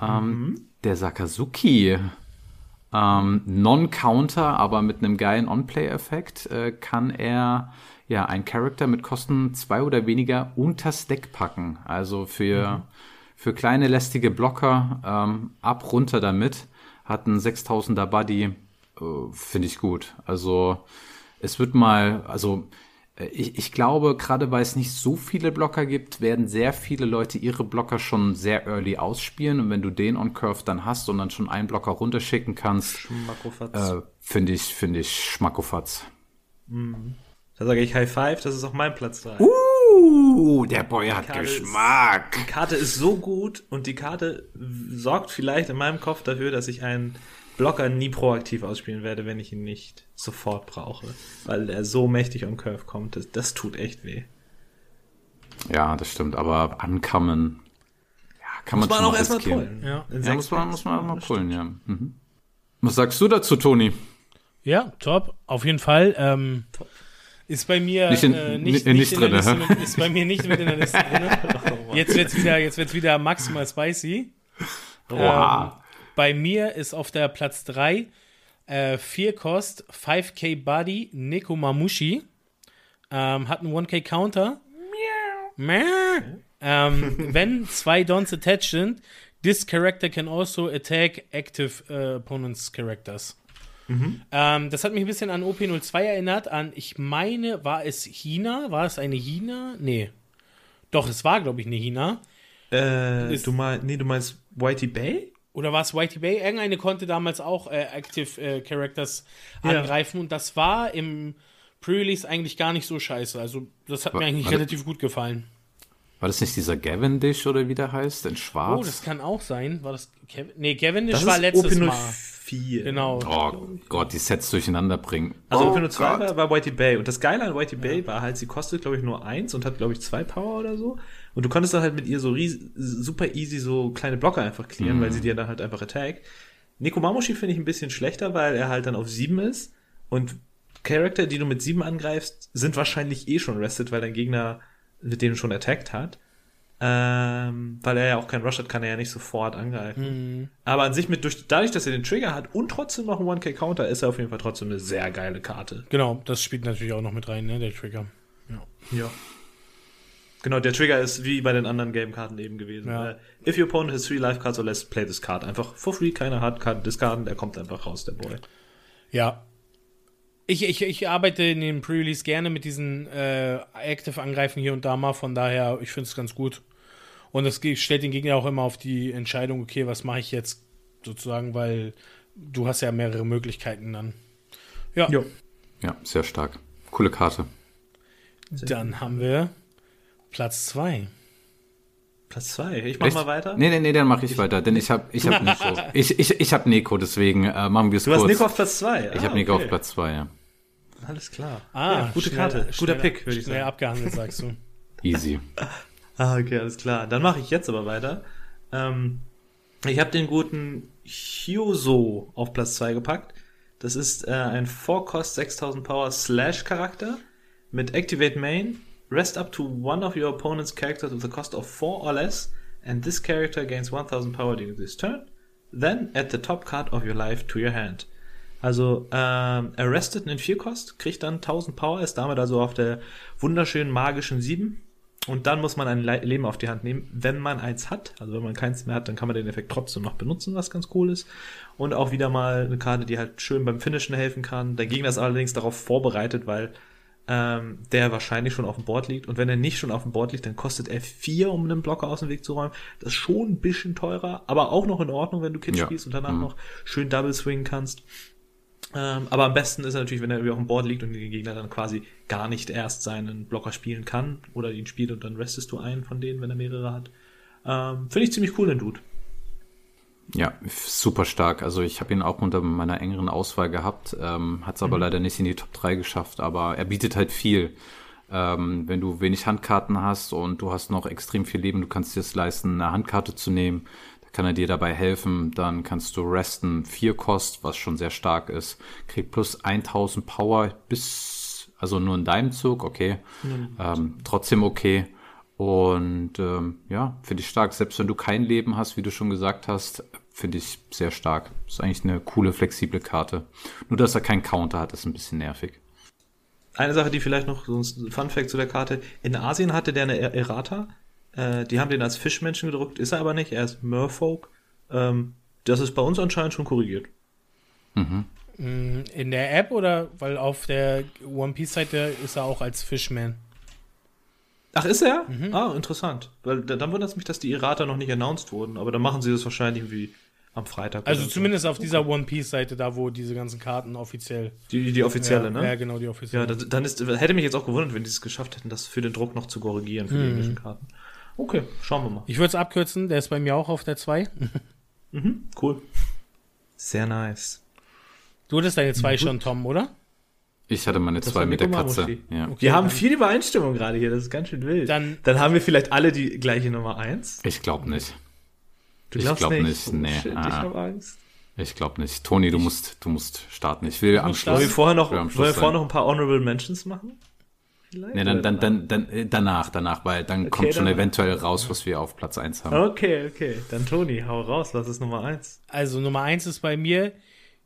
Ähm, Der Sakazuki. Ähm, Non-Counter, aber mit einem geilen On-Play-Effekt äh, kann er ja ein Charakter mit Kosten zwei oder weniger unters Deck packen. Also für, für kleine lästige Blocker ähm, ab runter damit. Hat einen 6000er Buddy. Finde ich gut. Also es wird mal, also äh, ich, ich glaube, gerade weil es nicht so viele Blocker gibt, werden sehr viele Leute ihre Blocker schon sehr early ausspielen. Und wenn du den on Curve dann hast und dann schon einen Blocker runterschicken kannst, äh, finde ich, finde ich Schmackofatz. Da sage ich High Five, das ist auch mein Platz 3. Uh, der Boy hat Karte ist- Geschmack. Die Karte ist so gut und die Karte sorgt vielleicht in meinem Kopf dafür, dass ich einen Blocker nie proaktiv ausspielen werde, wenn ich ihn nicht sofort brauche. Weil er so mächtig on Curve kommt. Das, das tut echt weh. Ja, das stimmt, aber ankommen, ja, kann Muss man, man schon auch erstmal pullen. Ja. Ja, muss man, muss man mal pullen, ja. Mhm. Was sagst du dazu, Toni? Ja, top. Auf jeden Fall. Ähm, ist bei mir Nicht in- äh, nicht- nicht, nicht in der drin, Liste mit, ist bei mir nicht mit in der Liste drin. Jetzt wird's wieder, jetzt wird's wieder maximal spicy. Ähm, bei mir ist auf der Platz 3 äh, 4 Kost, 5k Buddy, Neko Mamushi. Ähm, hat einen 1k Counter. Miau. Ähm, wenn zwei Dons attached sind, this character can also attack active äh, opponents characters. Ähm, das hat mich ein bisschen an OP02 erinnert, an, ich meine, war es China? War es eine China? Nee. Doch, es war, glaube ich, eine China. Äh, Ist- du, mein, nee, du meinst Whitey Bay? Oder war es Whitey Bay? Irgendeine konnte damals auch äh, Active äh, Characters Ja. angreifen und das war im Pre-Release eigentlich gar nicht so scheiße. Also das hat mir Wa- eigentlich warte. relativ gut gefallen. War das nicht dieser Gavendish oder wie der heißt? In Schwarz? Oh, das kann auch sein. War das Kevin? Nee, Das war letztes Mal. OP04. Genau. Oh Gott, die Sets durcheinander bringen. Also oh OP02 Gott. war, war Whitey Bay. Und das Geile an Whitey Bay war halt, sie kostet, glaube ich, nur eins und hat, glaube ich, zwei Power oder so. Und du konntest dann halt mit ihr so ries super easy so kleine Blocker einfach clearen, weil sie dir dann halt einfach attack. Nekomamushi finde ich ein bisschen schlechter, weil er halt dann auf sieben ist. Und Charakter, die du mit sieben angreifst, sind wahrscheinlich eh schon rested, weil dein Gegner mit denen schon attacked hat. Ähm, weil er ja auch kein Rush hat, kann er ja nicht sofort angreifen. Aber an sich mit durch, dadurch, dass er den Trigger hat und trotzdem noch einen 1K-Counter, ist er auf jeden Fall trotzdem eine sehr geile Karte. Genau, das spielt natürlich auch noch mit rein, ne, der Trigger. Ja. Genau, der Trigger ist wie bei den anderen Game-Karten eben gewesen. Ja. Äh, If your opponent has three life cards or less, play this card. Einfach for free, keine Hardcard discarden, der kommt einfach raus, der Boy. Ja. Ich, ich, ich arbeite in dem Pre-Release gerne mit diesen äh, Active-Angreifen hier und da mal, von daher, ich finde es ganz gut. Und es ge- stellt den Gegner auch immer auf die Entscheidung, okay, was mache ich jetzt sozusagen, weil du hast ja mehrere Möglichkeiten dann. Ja, Jo. Ja, sehr stark. Coole Karte. dann haben wir Platz 2. Platz zwei. Ich mach Echt? mal weiter. Nee, nee, nee, dann mache ich weiter, denn ich habe ich hab Nico. Ich, ich, ich habe Nico, deswegen äh, machen wir es Du hast kurz. Nico auf Platz zwei. ich Ah, habe Nico okay. auf Platz 2, ja. Alles klar. Ah, ja, gute schnell- Karte. Guter schnell- Pick, würde ich Schnell sagen. abgehandelt, sagst du. Easy. Ah, okay, alles klar. Dann mache ich jetzt aber weiter. Ähm, ich habe den guten Hyuso auf Platz 2 gepackt. Das ist äh, ein 4-Cost 6000 Power Slash Charakter mit Activate Main. Rest up to one of your opponent's characters with a cost of 4 or less, and this character gains 1000 Power during this turn. Then add the top card of your life to your hand. Also, ähm, Arrested in 4 Cost, kriegt dann 1000 Power, ist damit also auf der wunderschönen magischen 7. Und dann muss man ein Le Leben auf die Hand nehmen, wenn man eins hat. Also wenn man keins mehr hat, dann kann man den Effekt trotzdem noch benutzen, was ganz cool ist. Und auch wieder mal eine Karte, die halt schön beim Finishen helfen kann. Der Gegner ist allerdings darauf vorbereitet, weil ähm, der wahrscheinlich schon auf dem Board liegt. Und wenn er nicht schon auf dem Board liegt, dann kostet er 4, um einen Blocker aus dem Weg zu räumen. Das ist schon ein bisschen teurer, aber auch noch in Ordnung, wenn du Kids Ja. spielst und danach Mhm. noch schön Double swingen kannst. Ähm, aber am besten ist er natürlich, wenn er irgendwie auf dem Board liegt und der Gegner dann quasi gar nicht erst seinen Blocker spielen kann oder ihn spielt und dann restest du einen von denen, wenn er mehrere hat. Ähm, Finde ich ziemlich cool, den Dude. Ja, super stark. Also ich habe ihn auch unter meiner engeren Auswahl gehabt, ähm, hat es aber leider nicht in die Top 3 geschafft, aber er bietet halt viel. Ähm, wenn du wenig Handkarten hast und du hast noch extrem viel Leben, du kannst dir es leisten, eine Handkarte zu nehmen, kann er dir dabei helfen. Dann kannst du resten, 4 Kost, was schon sehr stark ist, kriegt plus 1000 Power bis, also nur in deinem Zug, okay, ähm, trotzdem okay. Und ähm, ja, finde ich stark. Selbst wenn du kein Leben hast, wie du schon gesagt hast, finde ich sehr stark. Ist eigentlich eine coole, flexible Karte. Nur, dass er keinen Counter hat, ist ein bisschen nervig. Eine Sache, die vielleicht noch, so ein Fun Fact zu der Karte. In Asien hatte der eine Er- Errata. Äh, die haben den als Fischmenschen gedruckt, ist er aber nicht, er ist Merfolk. Ähm, das ist bei uns anscheinend schon korrigiert. Mm, In der App oder weil auf der One Piece Seite ist er auch als Fishman. Ach, ist er? Mhm. Ah, interessant. Weil da- dann wundert es mich, dass die Errata noch nicht announced wurden, aber dann machen sie das wahrscheinlich irgendwie am Freitag. Also oder so. zumindest auf dieser One Piece Seite, da wo diese ganzen Karten offiziell. Die, die offizielle, ja, ne? Ja, genau, die offizielle. Ja, dann ist, hätte mich jetzt auch gewundert, wenn die es geschafft hätten, das für den Druck noch zu korrigieren für die Mhm. englischen Karten. Okay, schauen wir mal. ich würde es abkürzen, der ist bei mir auch auf der 2. Mhm, cool. Sehr nice. Du hattest deine 2 schon, Tom, oder? Ich hatte meine Das zwei war mit der Katze. Ja. Okay, Wir haben viel Übereinstimmung gerade hier, das ist ganz schön wild. Dann- dann haben wir vielleicht alle die gleiche Nummer 1. Ich glaube nicht. Du Ich glaubst glaub nicht? nicht, Oh, nee, shit, ah. ich habe Angst. Ich glaube nicht. Toni, du musst, du musst starten. Ich will am Schluss. Wollen wir vorher noch, wir vorher noch ein paar Honorable Mentions machen? Vielleicht? Nee, dann, dann, dann, dann, äh, danach, danach, weil dann kommt schon danach. eventuell raus, was wir auf Platz 1 haben. Okay, okay. Dann Toni, hau raus, was ist Nummer 1? Also Nummer 1 ist bei mir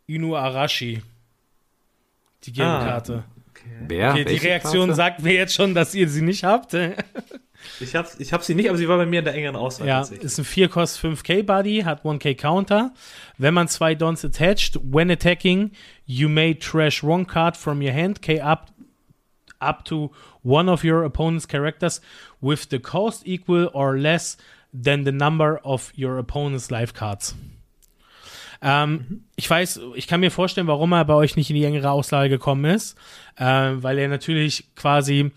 Inu Arashi. Die gelbe Ah. Karte. Okay. Wer? Okay, die Reaktion Karte? sagt mir jetzt schon, dass ihr sie nicht habt. Ich hab, ich hab sie nicht, aber sie war bei mir in der engeren Auswahl. Ja, ist ein 4 Cost 5k Buddy, hat 1k Counter. Wenn man zwei Dons attached, when attacking, you may trash one card from your hand, k up up to one of your opponent's characters with the cost equal or less than the number of your opponent's life cards. Ähm, Ich weiß, ich kann mir vorstellen, warum er bei euch nicht in die engere Auslage gekommen ist, äh, weil er natürlich quasi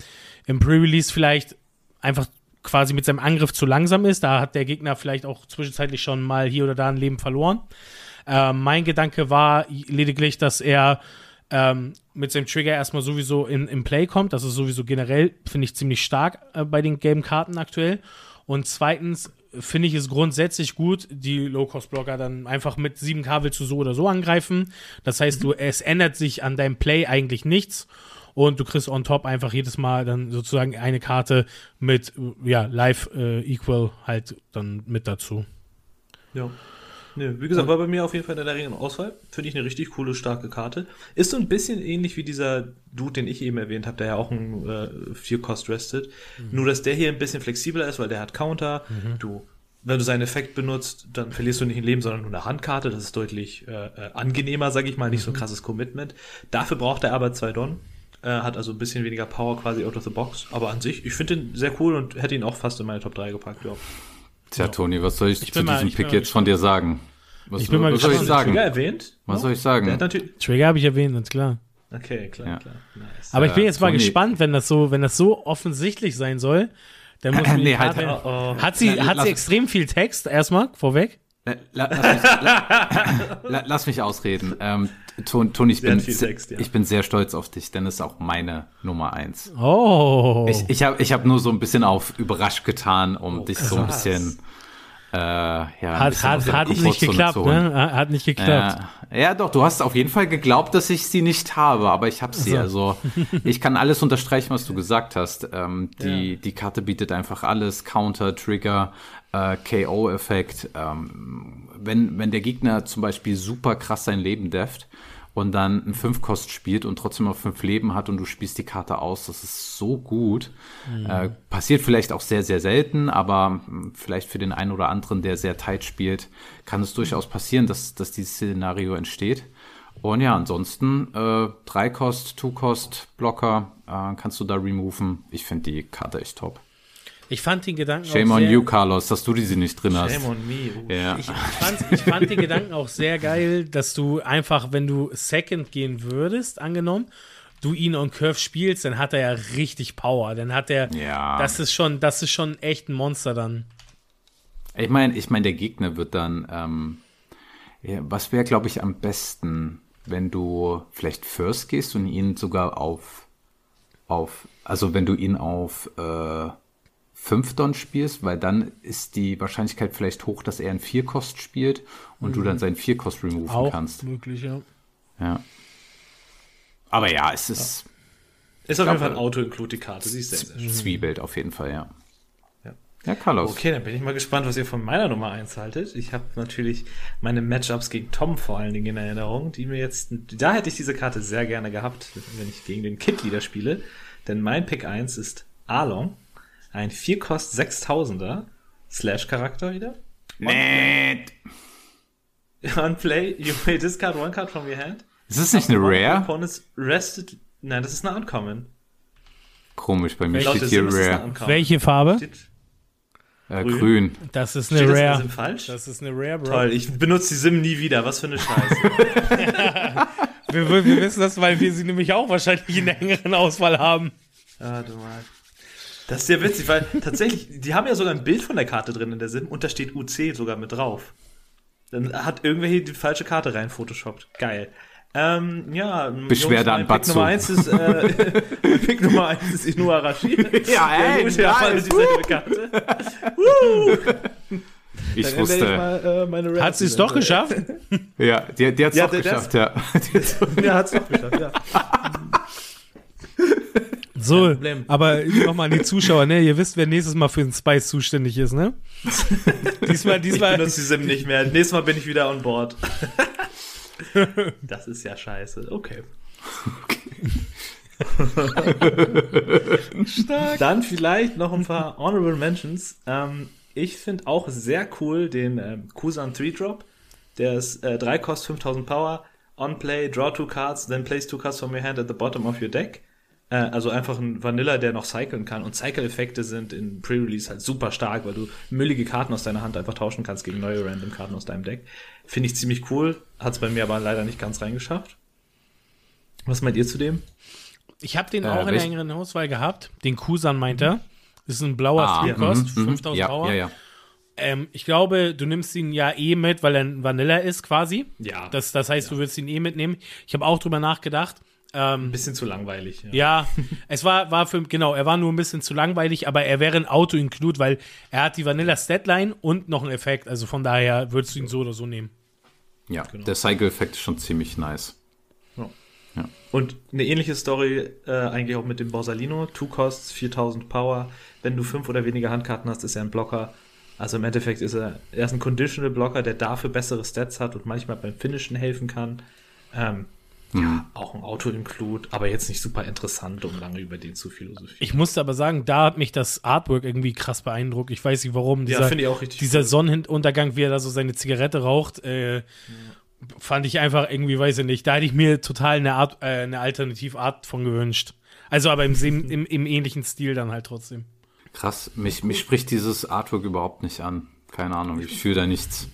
im Pre-Release vielleicht einfach quasi mit seinem Angriff zu langsam ist. Da hat der Gegner vielleicht auch zwischenzeitlich schon mal hier oder da ein Leben verloren. Äh, mein Gedanke war lediglich, dass er ähm, mit seinem Trigger erstmal sowieso in, in Play kommt. Das ist sowieso generell, finde ich, ziemlich stark äh, bei den gelben Karten aktuell. Und zweitens finde ich es grundsätzlich gut, die Low-Cost-Blocker dann einfach mit 7K willst du so oder so angreifen. Das heißt, du, es ändert sich an deinem Play eigentlich nichts. Und du kriegst on top einfach jedes Mal dann sozusagen eine Karte mit, ja, Live äh, Equal halt dann mit dazu. Ja. Nee, wie gesagt, war bei mir auf jeden Fall in der engeren Auswahl. Finde ich eine richtig coole, starke Karte. Ist so ein bisschen ähnlich wie dieser Dude, den ich eben erwähnt habe, der ja auch ein äh, Fear Cost restet. Nur, dass der hier ein bisschen flexibler ist, weil der hat Counter. Du, wenn du seinen Effekt benutzt, dann verlierst du nicht ein Leben, sondern nur eine Handkarte. Das ist deutlich äh, äh, angenehmer, sage ich mal, nicht so ein krasses Commitment. Dafür braucht er aber zwei Don. Äh, hat also ein bisschen weniger Power quasi out of the box. Aber an sich, ich finde ihn sehr cool und hätte ihn auch fast in meine Top 3 gepackt, ja. Tja, Toni, was soll ich, Ich zu mal- diesem ich Pick jetzt von dir sagen? Was, Ich bin mal was soll ich gespannt. sagen? Trigger erwähnt? Was Ja. soll ich sagen? Trigger habe ich erwähnt, ganz klar. Okay, klar, Ja. klar. Nice. Aber ich bin Äh, jetzt mal Tony- gespannt, wenn das so, wenn das so offensichtlich sein soll, dann muss Nee, halt- Karte- Oh, oh. Hat sie, La- hat sie extrem viel Text erstmal vorweg? La, la, lass, mich, la, la, lass mich ausreden. Ähm, Toni, ich Sehr bin, Text, ja. ich bin sehr stolz auf dich, denn es ist auch meine Nummer eins. Oh. Ich, ich habe ich hab nur so ein bisschen auf überrascht getan, um Oh, dich so ein krass. bisschen. Äh, ja, hat bisschen hat, hat nicht geklappt, ne? Hat nicht geklappt. Ja, ja, doch, du hast auf jeden Fall geglaubt, dass ich sie nicht habe, aber ich habe sie. Also ich kann alles unterstreichen, was du gesagt hast. Ähm, die, die Karte bietet einfach alles, Counter, Trigger, äh, KO-Effekt. Ähm, wenn, wenn der Gegner zum Beispiel super krass sein Leben deft und dann einen 5-Kost spielt und trotzdem noch 5 Leben hat und du spielst die Karte aus, das ist so gut. Äh, passiert vielleicht auch sehr, sehr selten, aber mh, vielleicht für den einen oder anderen, der sehr tight spielt, kann es durchaus passieren, dass, dass dieses Szenario entsteht. Und ja, ansonsten äh, 3-Kost, 2-Kost, Blocker äh, kannst du da removen. Ich finde die Karte echt top. Ich fand den Gedanken Shame auch on sehr, you, Carlos, dass du diese nicht drin hast. Shame on me. Uh. Ja. Ich, ich, fand, ich fand den Gedanken auch sehr geil, dass du einfach, wenn du Second gehen würdest, angenommen, du ihn on Curve spielst, dann hat er ja richtig Power. Dann hat er, Ja. das ist schon, das ist schon echt ein Monster dann. Ich meine, ich meine, der Gegner wird dann, ähm, ja, was wäre, glaube ich, am besten, wenn du vielleicht First gehst und ihn sogar auf, auf, also wenn du ihn auf äh, 5 Don spielst, weil dann ist die Wahrscheinlichkeit vielleicht hoch, dass er einen 4-Kost spielt und du dann seinen 4-Kost removen Auch kannst. möglich, ja. Ja. Aber ja, es ist Ist auf jeden Fall ein Auto-Include die Karte. Sie ist sehr, sehr schön. Zwiebelt auf jeden Fall, ja. Ja. Ja, Carlos. Okay, dann bin ich mal gespannt, was ihr von meiner Nummer 1 haltet. Ich habe natürlich meine Matchups gegen Tom vor allen Dingen in Erinnerung, die mir jetzt, da hätte ich diese Karte sehr gerne gehabt, wenn ich gegen den Kid wieder spiele. Denn mein Pick 1 ist Arlong, ein 4-Kost 6000er Slash-Charakter wieder. Nett. On play, you may discard one card from your hand. Ist das nicht eine Rare? Opponents rested. Nein, das ist eine Uncommon. Komisch, bei mir steht hier Rare. Welche Farbe? Steht, Äh, Grün? grün. Das ist eine steht das in Rare. Sim falsch? Das ist eine Rare, Bro. Toll, ich benutze die Sim nie wieder. Was für eine Scheiße. Wir, wir wir wissen das, weil wir sie nämlich auch wahrscheinlich in der engeren Auswahl haben. Ah, du mal. Das ist sehr witzig, weil tatsächlich, die haben ja sogar ein Bild von der Karte drin in der Sim und da steht UC sogar mit drauf. Dann hat irgendwer hier die falsche Karte rein photoshoppt. Geil. Ähm, ja, Beschwerde mein an Pick Batsu. Nummer 1 ist, äh, Pick Nummer 1 ist Inua Rashid. Ja, ey, Der nice. dieselbe Karte. Ich Dann wusste. mal, äh, Hat sie es doch geschafft? Ja, die, die hat es Ja, doch der- geschafft, ja. Die hat's- Ja, hat's doch geschafft, ja. So, Problem. aber nochmal an die Zuschauer, ne? Ihr wisst, wer nächstes Mal für den Spice zuständig ist, ne? diesmal, Ich diesmal. benutze die Sim nicht mehr. Nächstes Mal bin ich wieder on board. das ist ja scheiße. Okay. Stark. Dann vielleicht noch ein paar Honorable Mentions. Ähm, ich finde auch sehr cool den ähm, Kusan 3-Drop. Der ist äh, 3 Cost 5000 Power. On play, draw two cards, then place two cards from your hand at the bottom of your deck. Äh, also einfach ein Vanilla, der noch cyclen kann. Und Cycle-Effekte sind in Pre-Release halt super stark, weil du müllige Karten aus deiner Hand einfach tauschen kannst gegen neue Random-Karten aus deinem Deck. Finde ich ziemlich cool. Hat es bei mir aber leider nicht ganz reingeschafft. Was meint ihr zu dem? Ich habe den Äh, auch in der engeren Auswahl gehabt. Den Kusan meint er. Das ist ein blauer Ah, Three Cost, mhm, mhm. 5000 ja, Power. ja, ja. Ähm, ich glaube, du nimmst ihn ja eh mit, weil er ein Vanilla ist quasi. Ja. Das, das heißt, du würdest ihn eh mitnehmen. Ich habe auch drüber nachgedacht. Ähm, Ein bisschen zu langweilig. Ja. ja, es war, war für, genau, er war nur ein bisschen zu langweilig, aber er wäre ein Auto-Include, weil er hat die Vanilla-Statline und noch einen Effekt. Also von daher würdest du ihn so oder so nehmen. Ja, Genau. der Cycle-Effekt ist schon ziemlich nice. Und eine ähnliche Story äh, eigentlich auch mit dem Borsalino. Two Costs, 4000 Power. Wenn du fünf oder weniger Handkarten hast, ist er ein Blocker. Also im Endeffekt ist er, er ist ein Conditional Blocker, der dafür bessere Stats hat und manchmal beim Finishen helfen kann. Ähm, Ja, auch ein Auto-Include, aber jetzt nicht super interessant, um lange über den zu philosophieren. Ich musste aber sagen, da hat mich das Artwork irgendwie krass beeindruckt. Ich weiß nicht warum. Ja, Dieser, finde ich auch richtig Dieser cool. Sonnenuntergang, wie er da so seine Zigarette raucht, äh, fand ich einfach irgendwie, weiß ich nicht, da hätte ich mir total eine Art, äh, eine Alternativart von gewünscht. Also aber im, im, im ähnlichen Stil dann halt trotzdem. Krass, mich, mich spricht dieses Artwork überhaupt nicht an. Keine Ahnung, ich fühle da nichts.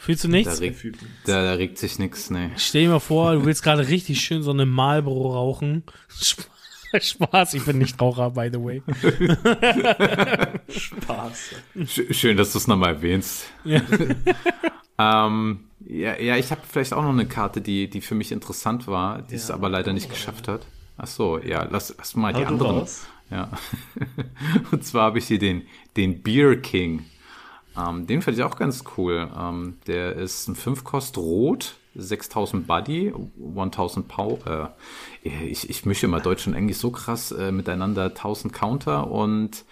Fühlst du Da nichts? regt, da, da regt sich nichts, nee. Stell dir mal vor, du willst gerade richtig schön so eine Marlboro rauchen. Spaß, ich bin nicht Raucher, by the way. Spaß. Sch- Schön, dass du es nochmal erwähnst. Ja. Ähm, ja, ja, ich habe vielleicht auch noch eine Karte, die, die für mich interessant war, die es aber leider nicht geschafft hat. Ach so, ja, lass, lass mal die Hau du anderen. raus. Ja. Und zwar habe ich hier den, den Beer King. Ähm, den fand ich auch ganz cool. Ähm, der ist ein 5-Kost rot, 6000 Buddy, 1000 Power. Äh, ich, ich mische immer Deutsch und Englisch so krass äh, miteinander 1000 Counter und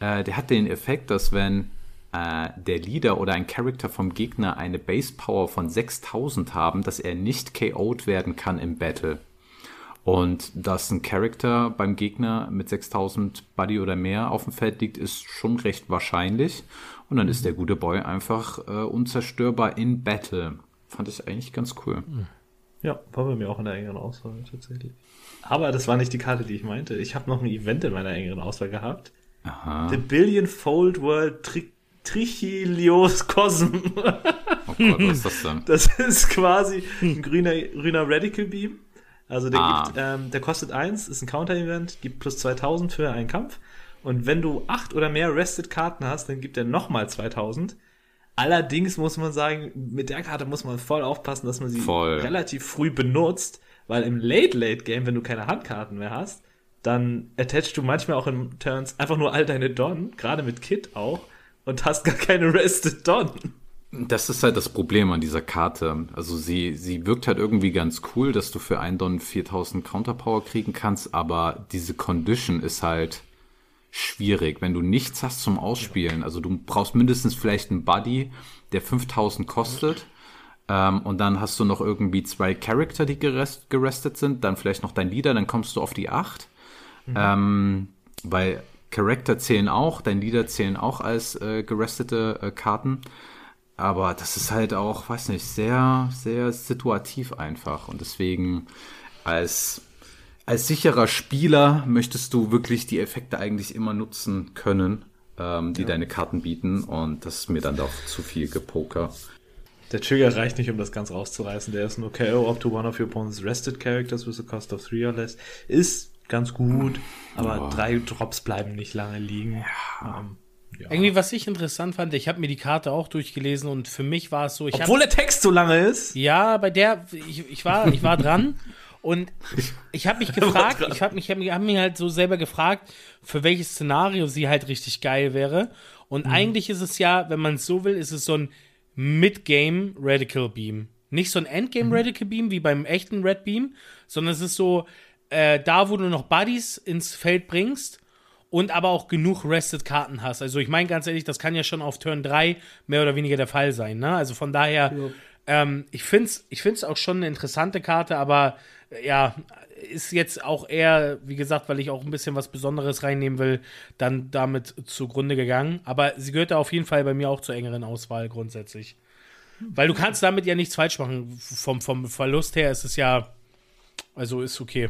äh, der hat den Effekt, dass wenn äh, der Leader oder ein Charakter vom Gegner eine Base Power von 6000 haben, dass er nicht KO'd werden kann im Battle. Und dass ein Charakter beim Gegner mit 6000 Buddy oder mehr auf dem Feld liegt, ist schon recht wahrscheinlich. Und dann ist der gute Boy einfach äh, unzerstörbar in Battle. Fand ich eigentlich ganz cool. Ja, war bei mir auch in der engeren Auswahl tatsächlich. Aber das war nicht die Karte, die ich meinte. Ich habe noch ein Event in meiner engeren Auswahl gehabt. Aha. The Billion Fold World Tri Trichilios Cosm. Oh Gott, was ist das denn? Das ist quasi ein grüner, grüner Radical Beam. Also der Ah. gibt, ähm, der kostet 1, ist ein Counter-Event, gibt plus 2000 für einen Kampf. Und wenn du acht oder mehr Rested-Karten hast, dann gibt er nochmal 2000. Allerdings muss man sagen, mit der Karte muss man voll aufpassen, dass man sie Voll. relativ früh benutzt, weil im Late-Late-Game, wenn du keine Handkarten mehr hast, dann attachst du manchmal auch in Turns einfach nur all deine Don, gerade mit Kit auch, und hast gar keine Rested Don. Das ist halt das Problem an dieser Karte. Also sie, sie wirkt halt irgendwie ganz cool, dass du für einen Don 4000 Counterpower kriegen kannst, aber diese Condition ist halt schwierig. Wenn du nichts hast zum Ausspielen, also du brauchst mindestens vielleicht einen Buddy, der 5000 kostet, ähm, und dann hast du noch irgendwie zwei Charakter, die gerest, gerestet sind, dann vielleicht noch dein Leader, dann kommst du auf die 8. Ähm, weil Charakter zählen auch, dein Leader zählen auch als äh, gerestete äh, Karten. Aber das ist halt auch, weiß nicht, sehr, sehr situativ einfach. Und deswegen als, als sicherer Spieler möchtest du wirklich die Effekte eigentlich immer nutzen können, ähm, die deine Karten bieten. Und das ist mir dann doch zu viel Gepoker. Der Trigger reicht nicht, um das ganz rauszureißen. Der ist nur KO up to one of your opponent's rested characters with a cost of three or less. Ist ganz gut, aber Ja. drei Drops bleiben nicht lange liegen. Ähm, ja. Irgendwie, was ich interessant fand, ich habe mir die Karte auch durchgelesen und für mich war es so, ich hab, Obwohl der Text so lange ist. Ja, bei der, ich, ich, war, ich war dran und ich habe mich gefragt, ich habe mich, hab mich, hab mich halt so selber gefragt, für welches Szenario sie halt richtig geil wäre. Und eigentlich ist es ja, wenn man es so will, ist es so ein Mid-Game Radical Beam. Nicht so ein Endgame Radical Beam wie beim echten Red Beam, sondern es ist so, äh, da wo du noch Buddies ins Feld bringst und aber auch genug Rested Karten hast. Also ich meine ganz ehrlich, das kann ja schon auf Turn 3 mehr oder weniger der Fall sein. Ne? Also von daher, ähm, ich finde es ich find's auch schon eine interessante Karte, aber äh, ja, ist jetzt auch eher, wie gesagt, weil ich auch ein bisschen was Besonderes reinnehmen will, dann damit zugrunde gegangen. Aber sie gehört da auf jeden Fall bei mir auch zur engeren Auswahl grundsätzlich. Weil du kannst damit ja nichts falsch machen. Vom, vom Verlust her ist es ja, also ist okay.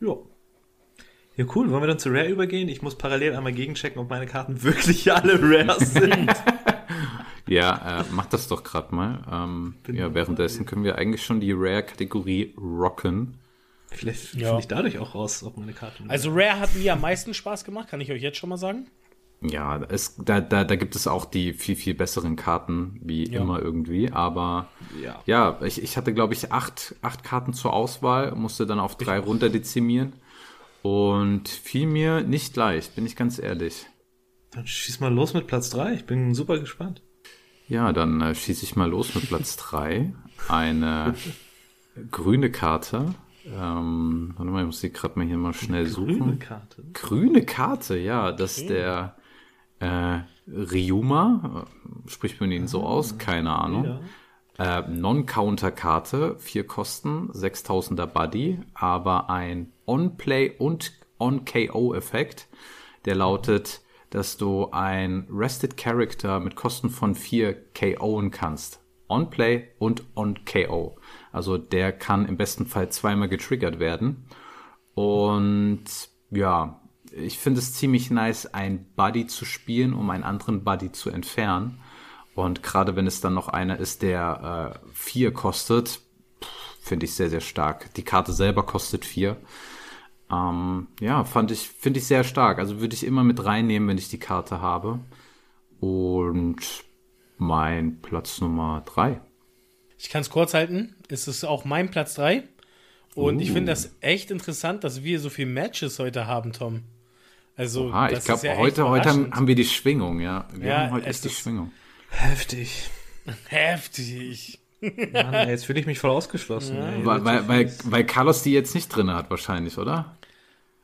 Ja. Ja, cool. Wollen wir dann zu Rare übergehen? Ich muss parallel einmal gegenchecken, ob meine Karten wirklich alle Rare sind. Ja, äh, mach das doch gerade mal. Ähm, ja, währenddessen können wir eigentlich schon die Rare-Kategorie rocken. Vielleicht Ja. finde ich dadurch auch raus, ob meine Karten. Also Rare hat mir am meisten Spaß gemacht, kann ich euch jetzt schon mal sagen. Ja, es, da, da, da gibt es auch die viel, viel besseren Karten, wie Ja. immer irgendwie. Aber Ja. ja, ich, ich hatte, glaube ich, acht, acht Karten zur Auswahl, musste dann auf drei runter dezimieren. Und fiel mir nicht leicht, bin ich ganz ehrlich. Dann schieß mal los mit Platz 3. Ich bin super gespannt. Ja, dann äh, schieße ich mal los mit Platz drei Eine grüne Karte. Ähm, warte mal, ich muss die gerade mal hier mal schnell Grüne suchen. Karte. Grüne Karte, ja, das ist der äh, Ryuma, äh, spricht man ihn so aus, keine Ahnung. Ja. Äh, Non-Counter-Karte, vier Kosten, 6000er Buddy, aber ein On-Play und On-KO-Effekt, der lautet, dass du ein Rested Character mit Kosten von vier KOen kannst. On-Play und On-KO. Also der kann im besten Fall zweimal getriggert werden. Und ja, ich finde es ziemlich nice, ein Buddy zu spielen, um einen anderen Buddy zu entfernen. Und gerade wenn es dann noch einer ist, der äh, vier kostet, finde ich sehr, sehr stark. Die Karte selber kostet vier. Ähm, ja, fand ich, finde ich sehr stark. Also würde ich immer mit reinnehmen, wenn ich die Karte habe. Und mein Platz Nummer drei. Ich kann es kurz halten. Es ist auch mein Platz 3. Und ich Uh. finde das echt interessant, dass wir so viele Matches heute haben, Tom. Also, Ah, ich glaube, ja heute, heute haben, wir die Schwingung, ja. Wir Ja, haben heute echt die Schwingung. Heftig. heftig. Mann, ey, jetzt fühle ich mich voll ausgeschlossen. ey. Weil, weil, weil, weil Carlos die jetzt nicht drin hat, wahrscheinlich, oder?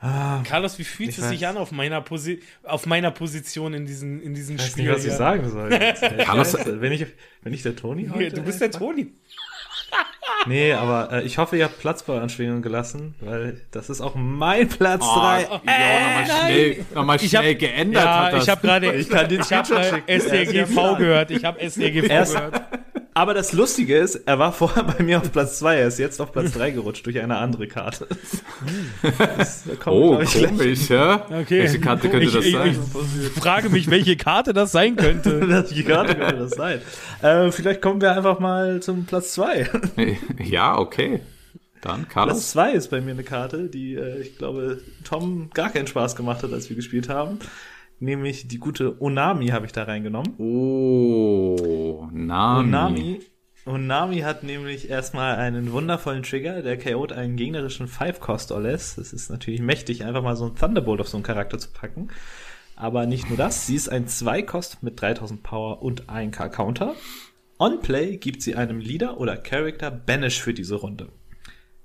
Carlos, wie fühlt es sich an auf meiner, Posi auf meiner Position in diesem, in diesem Ich weiß Spiel? nicht, was ich sagen soll. Carlos- wenn, ich, wenn ich der Toni heute. Hier, du bist der Toni. Nee, aber äh, ich hoffe, ihr habt Platz bei Anschwingungen gelassen, weil das ist auch mein Platz Oh, 3. ja, nochmal schnell, noch mal Ich hab- schnell geändert Ja, hat das. ich habe gerade äh. Er klar. gehört. Ich habe ist- gehört. Aber das Lustige ist, er war vorher bei mir auf Platz 2, er ist jetzt auf Platz 3 gerutscht durch eine andere Karte. Das, wir, oh, ich, komisch, ja? Okay. Welche Karte könnte ich, das ich, sein? Ich frage mich, welche Karte das sein könnte. Welche Karte könnte das sein? Äh, vielleicht kommen wir einfach mal zum Platz 2. ja, okay. Dann, Platz Carlos. 2 ist bei mir eine Karte, die, äh, ich glaube, Tom gar keinen Spaß gemacht hat, als wir gespielt haben. Nämlich die gute Onami habe ich da reingenommen. Oh, Nami. Onami, Onami hat nämlich erstmal einen wundervollen Trigger, der KO't einen gegnerischen 5-Cost-Oles. Das ist natürlich mächtig, einfach mal so einen Thunderbolt auf so einen Charakter zu packen. Aber nicht nur das, sie ist ein 2-Cost mit 3000 Power und 1k Counter. On Play gibt sie einem Leader oder Character Banish für diese Runde.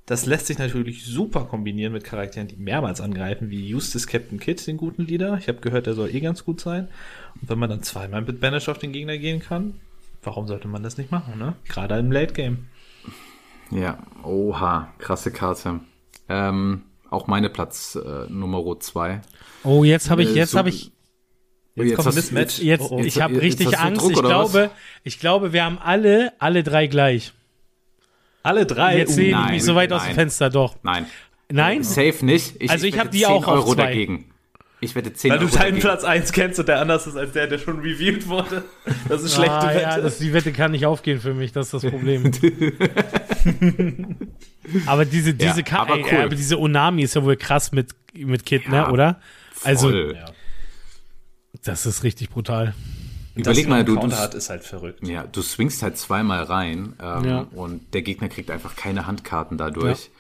Das lässt sich natürlich super kombinieren mit Charakteren, die mehrmals angreifen, wie Eustace Captain Kid, den guten Leader. Ich habe gehört, der soll eh ganz gut sein. Und wenn man dann zweimal mit Banish auf den Gegner gehen kann, warum sollte man das nicht machen, ne? Gerade im Late Game. Ja, oha, krasse Karte. Ähm, auch meine Platz äh, Nummer 2. Oh, jetzt habe ich, Äh, jetzt so- habe ich, Jetzt, kommt hast- Mismatch. jetzt, Oh, oh. ich habe jetzt richtig Angst. Druck, ich was? glaube, ich glaube, wir haben alle, alle drei gleich. Alle drei. Jetzt sehe ich nein, mich so weit aus nein. dem Fenster, doch. Nein, Nein? safe nicht. Ich, Also ich wette hab die 10 auch auf Euro zwei. dagegen. Ich wette 10 weil du Euro deinen dagegen. Platz 1 kennst und der anders ist als der, der schon reviewed wurde. Das ist schlechte ah, Wette. ja, das, die Wette kann nicht aufgehen für mich, das ist das Problem. aber diese, diese, Ja, aber ey, cool. aber diese Onami ist ja wohl krass mit, mit Kid, Ja, ne, oder? Also, Voll. Ja. das ist richtig brutal. Überleg mal, du, Counter du, hat, ist halt verrückt. ja, du swingst halt zweimal rein ähm, Ja. und der Gegner kriegt einfach keine Handkarten dadurch.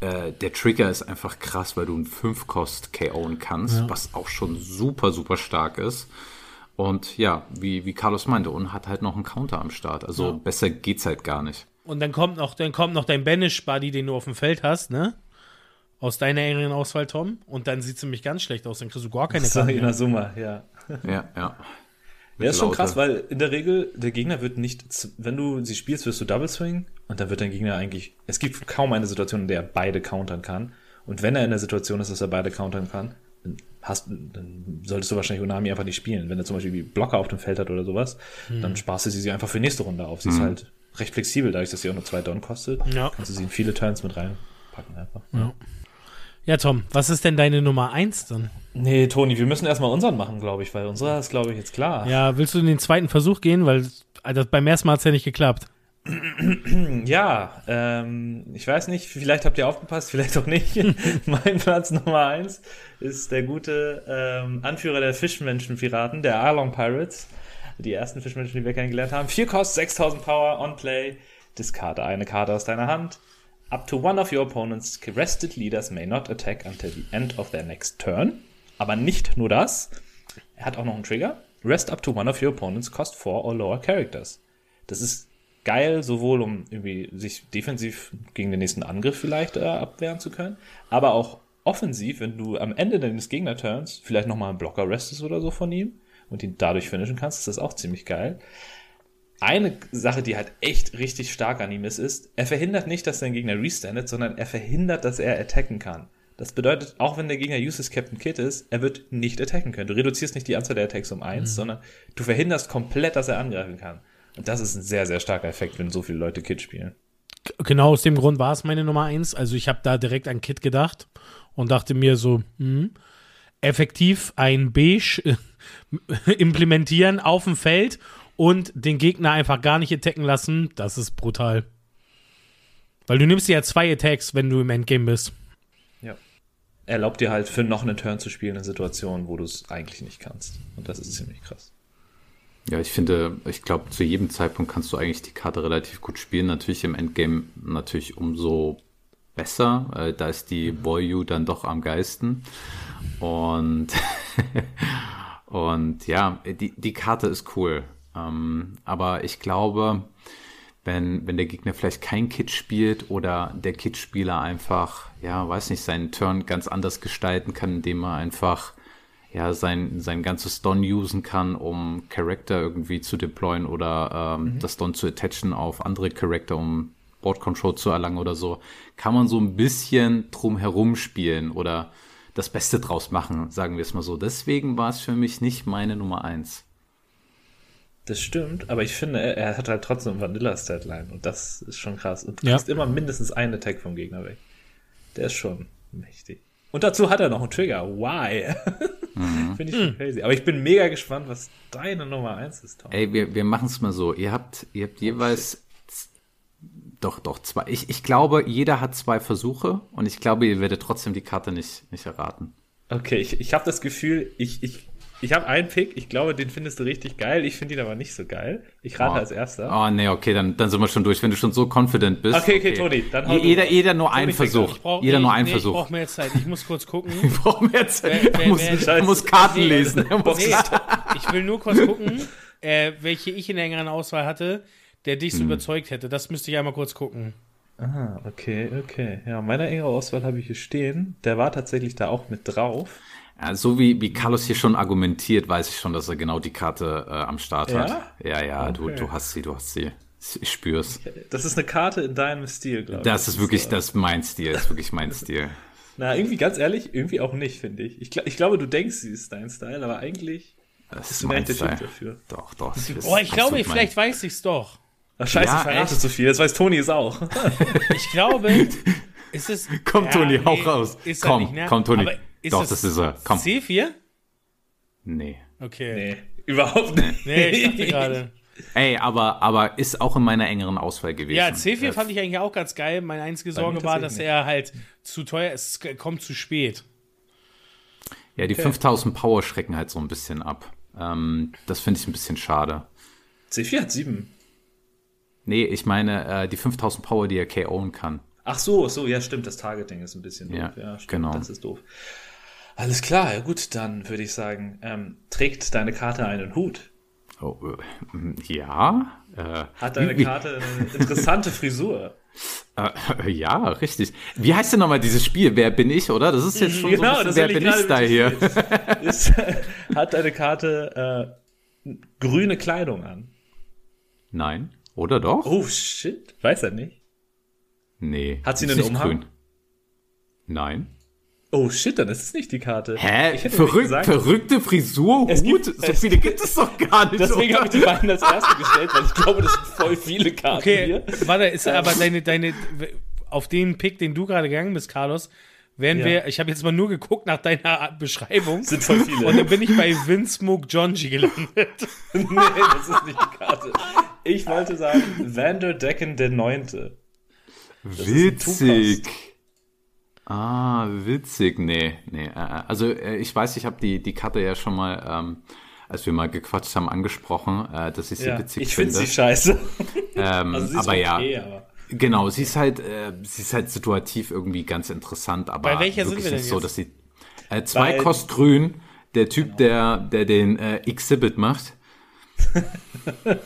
Äh, der Trigger ist einfach krass, weil du einen 5-Kost KOen kannst, was auch schon super, super stark ist. Und ja, wie, wie Carlos meinte, und hat halt noch einen Counter am Start. Also besser geht's halt gar nicht. Und dann kommt noch, dann kommt noch dein Banish-Buddy, den du auf dem Feld hast, ne? Aus deiner engeren Auswahl, Tom. Und dann sieht es nämlich ganz schlecht aus. Dann kriegst du gar keine So, Karte in der Summe, ja. Ja, ja. Ja, ist schon Laute. krass, weil in der Regel, der Gegner wird nicht, wenn du sie spielst, wirst du Double Swing und dann wird dein Gegner eigentlich, es gibt kaum eine Situation, in der er beide countern kann. Und wenn er in der Situation ist, dass er beide countern kann, dann, hast, dann solltest du wahrscheinlich Onami einfach nicht spielen. Wenn er zum Beispiel Blocker auf dem Feld hat oder sowas, dann sparst du sie einfach für nächste Runde auf. Sie ist halt recht flexibel, dadurch, dass sie auch nur zwei Down kostet. Ja. Kannst du sie in viele Turns mit reinpacken einfach. Ja. Ja, Tom, was ist denn deine Nummer 1 dann? Nee, Toni, wir müssen erstmal unseren machen, glaube ich, weil unserer ist, glaube ich, jetzt klar. Ja, willst du in den zweiten Versuch gehen? Weil also beim ersten Mal hat es ja nicht geklappt. Ja, ähm, ich weiß nicht, vielleicht habt ihr aufgepasst, vielleicht auch nicht. mein Platz Nummer eins ist der gute ähm, Anführer der Fischmenschen-Piraten, der Arlong Pirates. Die ersten Fischmenschen, die wir kennengelernt haben. Vier Kost, 6000 Power, on Play. Discard eine Karte aus deiner Hand. Up to one of your opponent's rested leaders may not attack until the end of their next turn. Aber nicht nur das. Er hat auch noch einen Trigger. Rest up to one of your opponent's cost four or lower characters. Das ist geil, sowohl um irgendwie sich defensiv gegen den nächsten Angriff vielleicht äh, abwehren zu können, aber auch offensiv, wenn du am Ende deines Gegner-Turns vielleicht nochmal einen Blocker restest oder so von ihm und ihn dadurch finishen kannst, ist das auch ziemlich geil. Eine Sache, die halt echt richtig stark an ihm ist, ist, er verhindert nicht, dass dein Gegner restandet, sondern er verhindert, dass er attacken kann. Das bedeutet, auch wenn der Gegner uses Captain Kid ist, er wird nicht attacken können. Du reduzierst nicht die Anzahl der Attacks um eins, sondern du verhinderst komplett, dass er angreifen kann. Und das ist ein sehr, sehr starker Effekt, wenn so viele Leute Kid spielen. Genau aus dem Grund war es meine Nummer 1. Also ich habe da direkt an Kit gedacht und dachte mir so, hm, effektiv ein Beige implementieren auf dem Feld und den Gegner einfach gar nicht attacken lassen, das ist brutal. Weil du nimmst dir ja zwei Attacks, wenn du im Endgame bist. Ja. Erlaubt dir halt für noch einen Turn zu spielen in Situationen, wo du es eigentlich nicht kannst. Und das ist ziemlich krass. Ja, ich finde, ich glaube, zu jedem Zeitpunkt kannst du eigentlich die Karte relativ gut spielen. Natürlich im Endgame natürlich umso besser. Äh, da ist die Boyu dann doch am geisten. Und, und ja, die, die Karte ist cool. Ähm, aber ich glaube, wenn, wenn der Gegner vielleicht kein Kit spielt oder der Kit-Spieler einfach, ja, weiß nicht, seinen Turn ganz anders gestalten kann, indem er einfach ja, sein, sein ganzes Don usen kann, um Charakter irgendwie zu deployen oder ähm, mhm. das Don zu attachen auf andere Charakter, um Board Control zu erlangen oder so, kann man so ein bisschen drum herum spielen oder das Beste draus machen, sagen wir es mal so. Deswegen war es für mich nicht meine Nummer eins. Das stimmt, aber ich finde, er, hat halt trotzdem Vanilla-Statline und das ist schon krass. Und du kriegst ja. immer mindestens einen Attack vom Gegner weg. Der ist schon mächtig. Und dazu hat er noch einen Trigger. Why? Mhm. Finde ich schon crazy. Aber ich bin mega gespannt, was deine Nummer 1 ist, Tom. Ey, wir, wir machen es mal so. Ihr habt, ihr habt jeweils doch, doch, zwei. Ich, ich glaube, jeder hat zwei Versuche und ich glaube, ihr werdet trotzdem die Karte nicht, nicht erraten. Okay, ich, ich habe das Gefühl, ich, ich ich habe einen Pick, ich glaube, den findest du richtig geil. Ich finde ihn aber nicht so geil. Ich rate oh. als erster. Oh, nee, okay, dann, dann sind wir schon durch. Wenn du schon so confident bist. Okay, okay, okay. Toni, dann hau jeder, jeder nur einen Versuch. Brauch, jeder nee, nur einen nee, Versuch. Ich brauche mehr Zeit. Ich muss kurz gucken. ich brauche mehr Zeit. Wer, wer, er, muss, wer, er muss Karten nee, lesen. Muss nee, ich will nur kurz gucken, äh, welche ich in der engeren Auswahl hatte, der dich so hm. überzeugt hätte. Das müsste ich einmal kurz gucken. Ah, okay, okay. Ja, meine engere Auswahl habe ich hier stehen. Der war tatsächlich da auch mit drauf. Ja, so wie, wie Carlos hier schon argumentiert, weiß ich schon, dass er genau die Karte äh, am Start ja? hat. Ja, ja, okay. du, du hast sie, du hast sie. Ich spür's. Das ist eine Karte in deinem Stil, glaube ich. Das ist wirklich, das ist mein Stil, das ist wirklich mein Stil. Na, irgendwie ganz ehrlich, irgendwie auch nicht, finde ich. ich. Ich glaube, du denkst, sie ist dein Style, aber eigentlich das ist mein Style. dafür. Doch, doch. Oh, ich glaube, vielleicht mein... weiß ich's doch. Ach, scheiße, ja, ich verrate zu viel. Das weiß Toni es auch. ich glaube, ist es. Komm, ja, Toni, nee, hau raus. komm, nicht, ne? komm, Toni. Ist Doch, das, das ist er. Komm. C4? Nee. Okay. Nee, überhaupt nicht. Nee, ich dachte gerade. Ey, aber, aber ist auch in meiner engeren Auswahl gewesen. Ja, C4 äh, fand ich eigentlich auch ganz geil. Meine einzige Sorge war, dass er halt zu teuer ist. Es kommt zu spät. Ja, die okay. 5000 Power schrecken halt so ein bisschen ab. Ähm, das finde ich ein bisschen schade. C4 hat 7. Nee, ich meine, äh, die 5000 Power, die er KO'en kann. Ach so, so, ja, stimmt. Das Targeting ist ein bisschen doof. Ja, ja stimmt, genau. Das ist doof. Alles klar, ja gut, dann würde ich sagen, ähm, trägt deine Karte einen Hut? Oh, äh, ja. Äh, Hat deine Karte eine interessante Frisur? Äh, ja, richtig. Wie heißt denn nochmal dieses Spiel? Wer bin ich, oder? Das ist jetzt schon genau, so ein bisschen, Wer bin ich da hier? Ist, hat deine Karte äh, grüne Kleidung an? Nein. Oder doch? Oh, shit. Weiß er nicht. Nee. Hat sie einen Umhang? Grün. Nein. Oh shit, dann ist es nicht die Karte. Hä? Verrück, gesagt, verrückte Frisur, es Hut? Gibt, so viele gibt es doch gar nicht. Deswegen habe ich die beiden als erste gestellt, weil ich glaube, das sind voll viele Karten okay, hier. Warte, ist aber deine, deine, auf den Pick, den du gerade gegangen bist, Carlos, wären Ja. wir, ich habe jetzt mal nur geguckt nach deiner Beschreibung. Sind voll viele. Und dann bin ich bei Vince Smoke Jonji gelandet. nee, das ist nicht die Karte. Ich wollte sagen, Vander Decken der Neunte. ist ein Witzig. Ah, witzig. Nee, nee. äh, Also äh, ich weiß, ich habe die, die Karte ja schon mal, ähm, als wir mal gequatscht haben, angesprochen, äh, dass ich sie Ja, witzig ich finde finde. sie scheiße. ähm, Also sie aber okay, ja, aber. genau, sie ist halt, äh, sie ist halt situativ irgendwie ganz interessant, aber Bei welcher sind wirklich wir denn so, dass sie äh, zwei Bei- kost grün, der Typ, der, der den äh, Exhibit macht.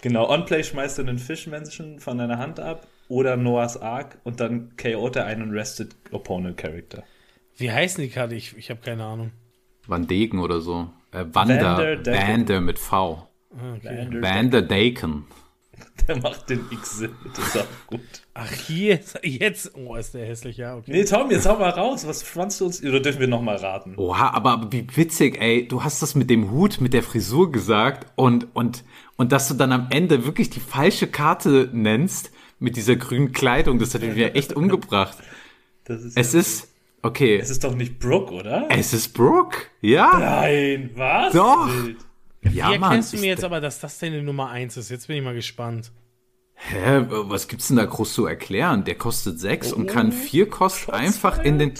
Genau, On-Play schmeißt du einen Fischmenschen von deiner Hand ab oder Noah's Ark und dann KO't er einen Rested Opponent Character. Wie heißen die Karte? Ich, ich habe keine Ahnung. Van Degen oder so. Äh, Wander. Vander mit V. Okay. Vander Daken. Der macht den Exhibit, das ist auch gut. Ach, hier, jetzt. Oh, ist der hässlich, ja, okay. Nee, Tom, jetzt hau mal raus. Was fandst du uns? Oder dürfen wir nochmal raten? Oha, aber, aber wie witzig, ey. Du hast das mit dem Hut, mit der Frisur gesagt und, und, und dass du dann am Ende wirklich die falsche Karte nennst mit dieser grünen Kleidung, das hat mich wieder echt umgebracht. Das ist Es ja- ist, okay, Es ist doch nicht Brooke, oder? es ist Brooke. Ja, Nein, was? Doch. Wild. ja, Wie erkennst du ist mir jetzt aber, dass das deine Nummer 1 ist? Jetzt bin ich mal gespannt. Hä, was gibt's denn da groß zu erklären? Der kostet sechs und Oh, kann vier Kost einfach in den,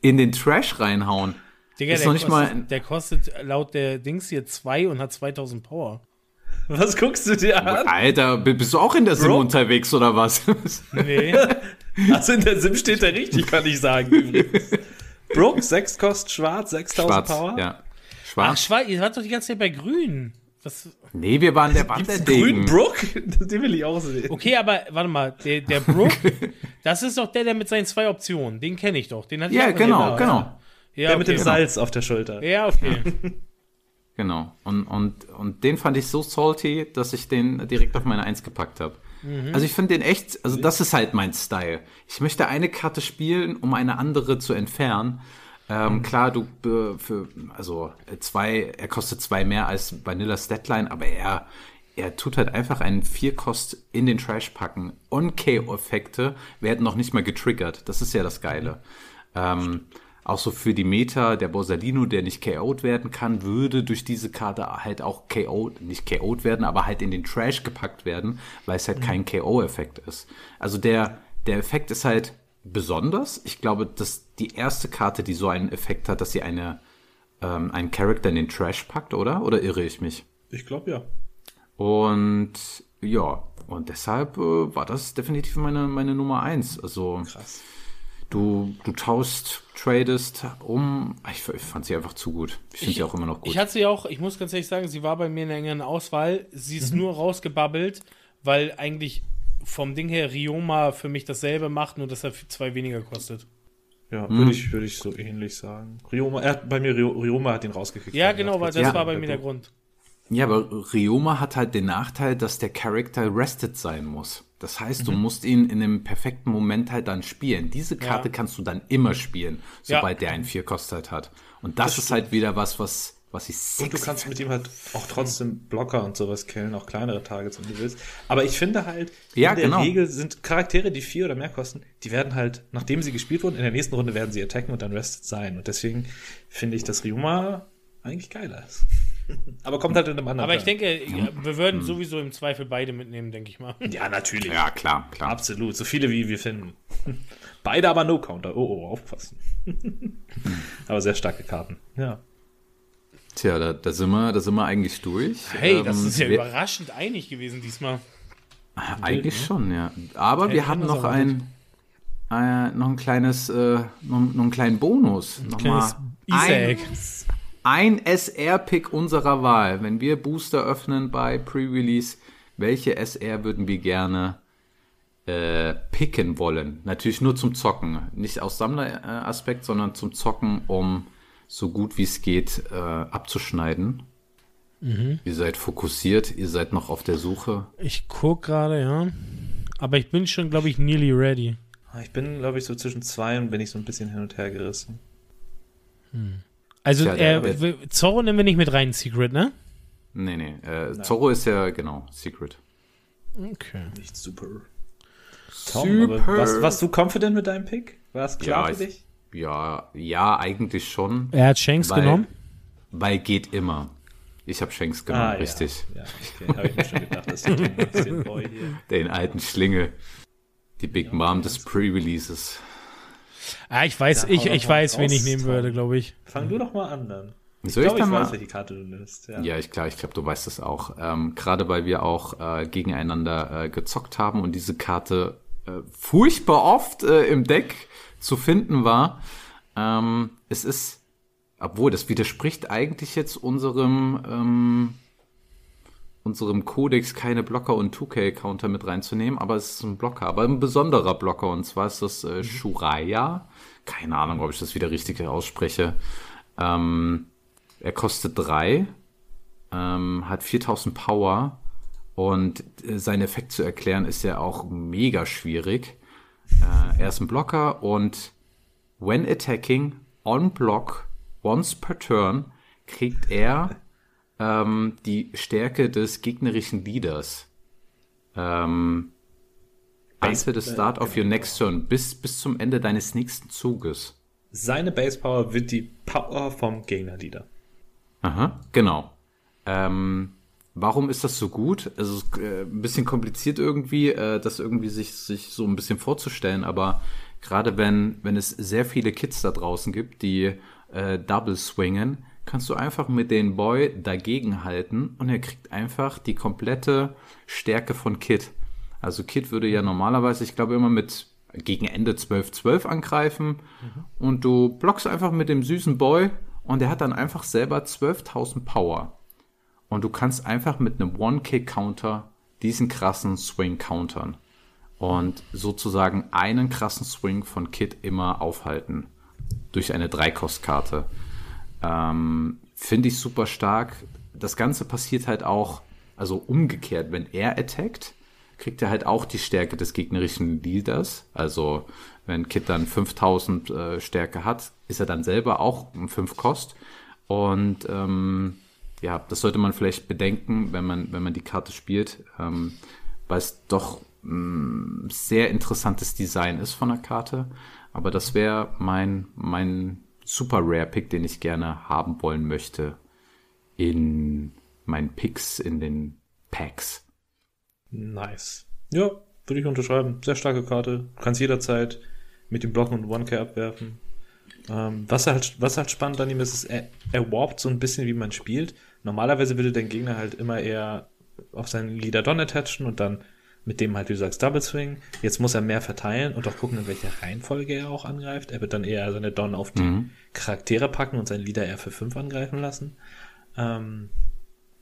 in den Trash reinhauen. Digga, Ist der, noch nicht kostet, mal- der kostet laut der Dings hier 2 und hat 2000 Power. Was guckst du dir an? Alter, bist du auch in der Sim Bro. unterwegs oder was? Nee. Also in der Sim steht er richtig, kann ich sagen. Übrigens. Brooke, 6 kostet schwarz, 6000 Schwarz, Power. ja. Ach, Schwarz. Schwarz, ihr wart doch die ganze Zeit bei Grün. Was, Nee, wir waren der Grün Wanderdegen. Brooke? Den will ich auch sehen. okay, aber warte mal, der, der Brooke, das ist doch der, der mit seinen zwei Optionen. Den kenne ich doch. Den hatte ich Ja, auch genau, genau. Ja, Der mit okay. dem Salz auf der Schulter. Ja, okay. Genau. Und, und, und den fand ich so salty, dass ich den direkt auf meine Eins gepackt habe. Also ich finde den echt, also das ist halt mein Style. Ich möchte eine Karte spielen, um eine andere zu entfernen. Ähm, klar, du äh, für also äh, zwei, er kostet zwei mehr als Vanillas Deadline, aber er er tut halt einfach einen Vierkost in den Trash packen. On-KO-Effekte werden noch nicht mal getriggert. Das ist ja das Geile. Ähm, auch so für die Meta, der Borsalino, der nicht KO'd werden kann, würde durch diese Karte halt auch KO'd, nicht KO'd werden, aber halt in den Trash gepackt werden, weil es halt kein KO-Effekt ist. Also der, der Effekt ist halt besonders. Ich glaube, dass die erste Karte, die so einen Effekt hat, dass sie eine, ähm, einen Charakter in den Trash packt, oder? Oder irre ich mich? Ich glaube ja. Und ja, und deshalb äh, war das definitiv meine, meine Nummer eins. Also Krass. Du, du tauschst, tradest um. Ich, ich fand sie einfach zu gut. Ich finde sie auch immer noch gut. Ich hatte sie auch, ich muss ganz ehrlich sagen, sie war bei mir in der engeren Auswahl. Sie Mhm. ist nur rausgebabbelt, weil eigentlich vom Ding her Rioma für mich dasselbe macht, nur dass er zwei weniger kostet. Ja, Hm. würde ich, würde ich so ähnlich sagen. Rioma, er hat bei mir, Rio- Rioma hat ihn rausgekickt. Ja, genau, weil das Ja. war bei mir der Grund. ja, aber Ryoma hat halt den Nachteil, dass der Charakter rested sein muss. Das heißt, Mhm. du musst ihn in dem perfekten Moment halt dann spielen. Diese Karte Ja. kannst du dann immer spielen, Ja. sobald der einen Vierkost halt hat. Und das, ist halt wieder was, was, was ich Und du sexy kannst mit ihm halt auch trotzdem Blocker und sowas killen, auch kleinere Targets, wenn du willst. Aber ich finde halt, Ja, in der genau. Regel sind Charaktere, die vier oder mehr kosten, die werden halt, nachdem sie gespielt wurden, in der nächsten Runde werden sie attacken und dann rested sein. Und deswegen finde ich, dass Ryuma eigentlich geiler ist. Aber kommt halt in einem anderen Aber ich denke, wir würden sowieso im Zweifel beide mitnehmen, denke ich mal. Ja, natürlich. Ja, klar, klar. Absolut. So viele wie wir finden. Beide aber No-Counter. Oh, oh, aufpassen. aber sehr starke Karten. Ja. Tja, da, da, sind wir, da sind wir eigentlich durch. Hey, das Ähm, ist ja überraschend einig gewesen diesmal. Eigentlich schon, ja. Aber Hätte wir hatten noch ein, äh, noch ein kleines, äh, noch, noch einen kleinen Bonus. Noch Kleines mal Easter ein, Egg. Ein SR-Pick unserer Wahl. Wenn wir Booster öffnen bei Pre-Release, welche SR würden wir gerne äh, picken wollen? Natürlich nur zum Zocken. Nicht aus Sammleraspekt, sondern zum Zocken, um so gut wie es geht äh, abzuschneiden. Mhm. Ihr seid fokussiert, ihr seid noch auf der Suche. Ich guck gerade, ja. Aber ich bin schon, glaube ich, nearly ready. Ich bin, glaube ich, so zwischen zwei und bin ich so ein bisschen hin und her gerissen. Also, Tja, der- äh, Zorro nehmen wir nicht mit rein, Secret, ne? Nee, nee. Äh, Zorro ist ja, genau, Secret. Okay. Nicht super. Tom, aber was, warst du confident mit deinem Pick? War es klar Ja, für ich- dich? Ja, ja, eigentlich schon. Er hat Shanks Weil- genommen. Weil geht immer. Ich habe Shanks genommen, richtig. Ja, ja okay. habe ich mir schon gedacht, dass du den Boy hier. Den alten Schlingel. Die Big Mom des Pre-Releases. Ah, ich weiß, Ja, ich, ich weiß, wen ich nehmen würde, glaube ich. Fang du doch mal an dann. Ich Soll ich glaube, ich dann weiß, mal? welche Karte du nimmst. Ja. Ja, ich klar, ich glaube, du weißt es auch. Ähm, Gerade weil wir auch äh, gegeneinander äh, gezockt haben und diese Karte äh, furchtbar oft äh, im Deck zu finden war. Ähm, es ist, obwohl das widerspricht eigentlich jetzt unserem ähm, unserem Kodex keine Blocker und 2K-Counter mit reinzunehmen, aber es ist ein Blocker, aber ein besonderer Blocker und zwar ist das äh, Shuraya. Keine Ahnung, ob ich das wieder richtig ausspreche. Ähm, er kostet drei, ähm, hat 4000 Power und äh, sein Effekt zu erklären ist ja auch mega schwierig. Äh, er ist ein Blocker und when attacking on block once per turn kriegt er ähm, die Stärke des gegnerischen Leaders. Ähm, until the start of your next turn, bis, bis zum Ende deines nächsten Zuges. Seine Base Power wird die Power vom Gegnerleader. Aha, genau. Ähm, warum ist das so gut? Also es ist, äh, ein bisschen kompliziert irgendwie, äh, das irgendwie sich, sich so ein bisschen vorzustellen, aber gerade wenn, wenn es sehr viele Kids da draußen gibt, die äh, Double swingen, kannst du einfach mit den Boy dagegen halten und er kriegt einfach die komplette Stärke von Kid. Also Kid würde ja normalerweise, ich glaube, immer mit gegen Ende 12-12 angreifen und du blockst einfach mit dem süßen Boy und der hat dann einfach selber 12.000 Power. Und du kannst einfach mit einem One-Kick-Counter diesen krassen Swing countern. Und sozusagen einen krassen Swing von Kid immer aufhalten. Durch eine Dreikostkarte. Ähm, Finde ich super stark. Das Ganze passiert halt auch, also umgekehrt, wenn er attackt, kriegt er halt auch die Stärke des gegnerischen Leaders. Also wenn Kid dann 5000 äh, Stärke hat, ist er dann selber auch um 5 Kost. Und ähm, ja, das sollte man vielleicht bedenken, wenn man, wenn man die Karte spielt, ähm, weil es doch mh, sehr interessantes Design ist von der Karte. Aber das wäre mein, mein Super Rare Pick, den ich gerne haben wollen möchte in meinen Picks, in den Packs. Nice. Ja, würde ich unterschreiben. Sehr starke Karte. Du kannst jederzeit mit dem Blocken und One-K abwerfen. Ähm, was, halt, was halt spannend an ihm ist, ist, er, er warpt so ein bisschen, wie man spielt. Normalerweise würde dein Gegner halt immer eher auf seinen Leader Don attachen und dann mit dem halt, wie du sagst, Double Swing. Jetzt muss er mehr verteilen und auch gucken, in welcher Reihenfolge er auch angreift. Er wird dann eher seine Don auf die Charaktere packen und seinen Leader eher für 5 angreifen lassen. Ähm,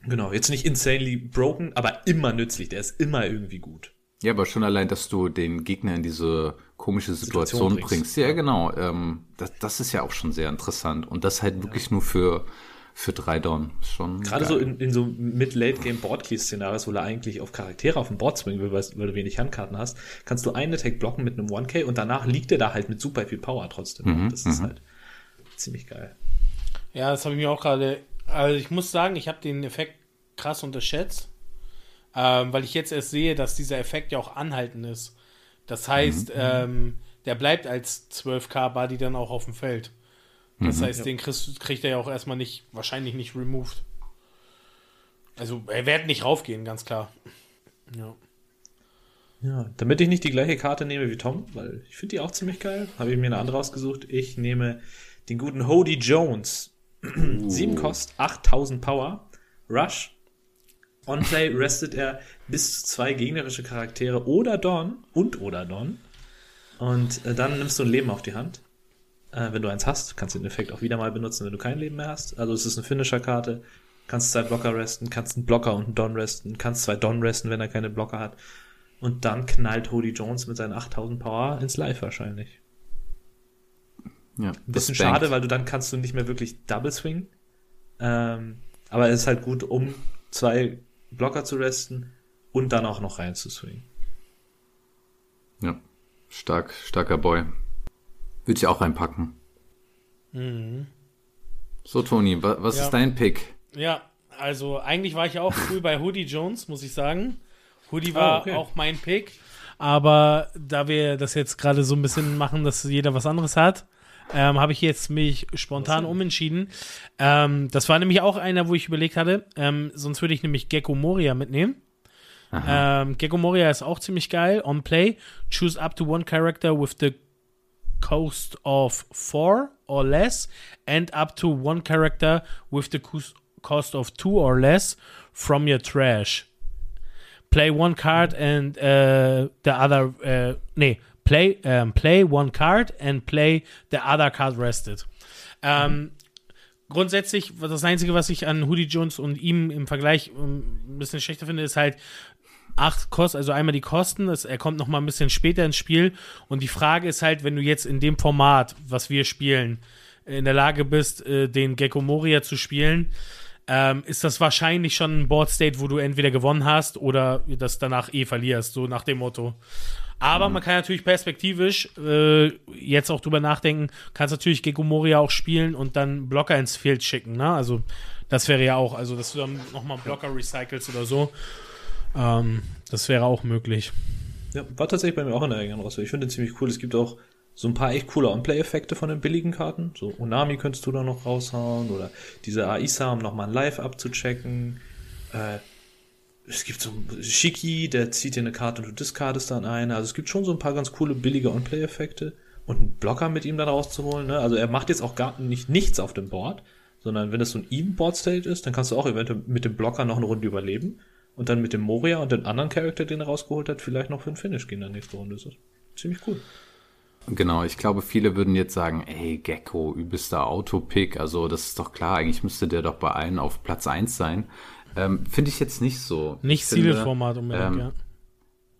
genau, jetzt nicht insanely broken, aber immer nützlich. Der ist immer irgendwie gut. Ja, aber schon allein, dass du den Gegner in diese komische Situation, Situation bringst. bringst. Ja, genau. Ähm, das, das ist ja auch schon sehr interessant. Und das halt wirklich nur für, für drei Don. Ist Schon Gerade geil. so in, in so Mid-Late-Game-Boardkey-Szenarios, wo du eigentlich auf Charaktere auf dem Board swingen willst, weil du wenig Handkarten hast, kannst du einen Attack blocken mit einem 1K und danach liegt er da halt mit super viel Power trotzdem. das ist halt ziemlich geil. Ja, das habe ich mir auch gerade. Also ich muss sagen, ich habe den Effekt krass unterschätzt, ähm, weil ich jetzt erst sehe, dass dieser Effekt ja auch anhaltend ist. Das heißt, ähm, der bleibt als 12k-Buddy dann auch auf dem Feld. Das heißt, den kriegst, kriegt er ja auch erstmal nicht, wahrscheinlich nicht removed. Also er wird nicht raufgehen, ganz klar. Ja. Ja, damit ich nicht die gleiche Karte nehme wie Tom, weil ich finde die auch ziemlich geil, habe ich mir eine andere ausgesucht. Ich nehme den guten Hody Jones. 7 Kost, 8000 Power, Rush. On Play restet er bis zu zwei gegnerische Charaktere oder Don und oder Don. Und äh, dann nimmst du ein Leben auf die Hand. Äh, wenn du eins hast, kannst du den Effekt auch wieder mal benutzen, wenn du kein Leben mehr hast. Also es ist eine Finisher-Karte. Kannst zwei Blocker resten, kannst einen Blocker und einen Don resten, kannst zwei Don resten, wenn er keine Blocker hat. Und dann knallt Hody Jones mit seinen 8000 Power ins Live wahrscheinlich. ja, Ein bisschen schade, weil du dann kannst du nicht mehr wirklich Double Swing. Ähm, aber es ist halt gut, um zwei Blocker zu resten und dann auch noch rein zu swingen. Ja, stark, starker Boy. Würde ich auch reinpacken. So, Toni, wa was Ja. ist dein Pick? Ja, also eigentlich war ich auch früh bei Hoodie Jones, muss ich sagen. Hoodie war Ah, okay. auch mein Pick. Aber da wir das jetzt gerade so ein bisschen machen, dass jeder was anderes hat, ähm, habe ich jetzt mich spontan umentschieden. Ähm, das war nämlich auch einer, wo ich überlegt hatte, ähm, sonst würde ich nämlich Gecko Moria mitnehmen. Ähm, Gecko Moria ist auch ziemlich geil. On Play, choose up to one character with the cost of four or less and up to one character with the cos- cost of two or less from your trash. Play one card and uh, the other. Uh, nee, play, um, play one card and play the other card rested. Ähm, grundsätzlich, das Einzige, was ich an Hoodie Jones und ihm im Vergleich ähm, ein bisschen schlechter finde, ist halt acht Kosten, also einmal die Kosten, das, er kommt noch mal ein bisschen später ins Spiel und die Frage ist halt, wenn du jetzt in dem Format, was wir spielen, in der Lage bist, äh, den Gecko Moria zu spielen, ähm, ist das wahrscheinlich schon ein Board State, wo du entweder gewonnen hast oder das danach eh verlierst, so nach dem Motto. Aber man kann natürlich perspektivisch äh, jetzt auch drüber nachdenken, kannst natürlich Gecko Moria auch spielen und dann Blocker ins Field schicken, ne? Also das wäre ja auch, also dass du dann nochmal Blocker recycelst oder so. Ähm, das wäre auch möglich. Ja, war tatsächlich bei mir auch in der engen Auswahl. Ich finde den ziemlich cool. Es gibt auch so ein paar echt coole On-Play-Effekte von den billigen Karten. So Unami könntest du da noch raushauen oder diese Aisa, um nochmal ein Live abzuchecken. Äh, es gibt so einen Shiki, der zieht dir eine Karte und du discardest dann eine. Also es gibt schon so ein paar ganz coole billige On-Play-Effekte und einen Blocker mit ihm dann rauszuholen. Ne? Also er macht jetzt auch gar nicht nichts auf dem Board, sondern wenn das so ein Even-Board-State ist, dann kannst du auch eventuell mit dem Blocker noch eine Runde überleben und dann mit dem Moria und den anderen Charakter, den er rausgeholt hat, vielleicht noch für den Finish gehen in der nächsten Runde. Das ist ziemlich cool. Genau, ich glaube, viele würden jetzt sagen, ey, Gecko, übelster Autopick, also das ist doch klar, eigentlich müsste der doch bei allen auf Platz 1 sein. Ähm, Finde ich jetzt nicht so. Nicht Zielformat unbedingt, ähm, ja.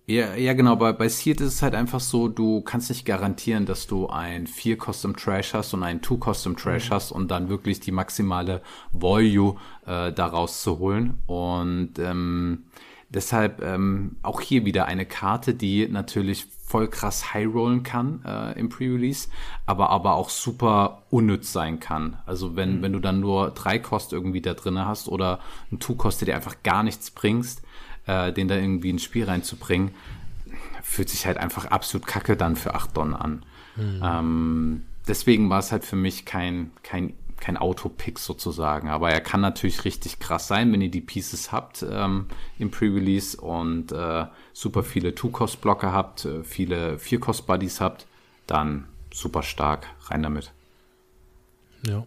Ja, ja, genau. Bei, bei Sealed ist es halt einfach so, du kannst nicht garantieren, dass du ein 4 Custom Trash hast und ein 2 Custom Trash hast und dann wirklich die maximale Value äh, daraus zu holen. Und ähm, deshalb ähm, auch hier wieder eine Karte, die natürlich voll krass high rollen kann äh, im Pre-Release, aber aber auch super unnütz sein kann. Also wenn, wenn du dann nur drei Kost irgendwie da drinne hast oder ein 2 Cost, der dir einfach gar nichts bringst, äh, den da irgendwie ins Spiel reinzubringen, fühlt sich halt einfach absolut kacke dann für 8 Don an. Ähm, deswegen war es halt für mich kein, kein, kein Autopick sozusagen. Aber er kann natürlich richtig krass sein, wenn ihr die Pieces habt ähm, im Pre-Release und äh, super viele Two-Cost-Blocker habt, äh, viele Vier-Cost-Buddies habt, dann super stark. Rein damit. Ja.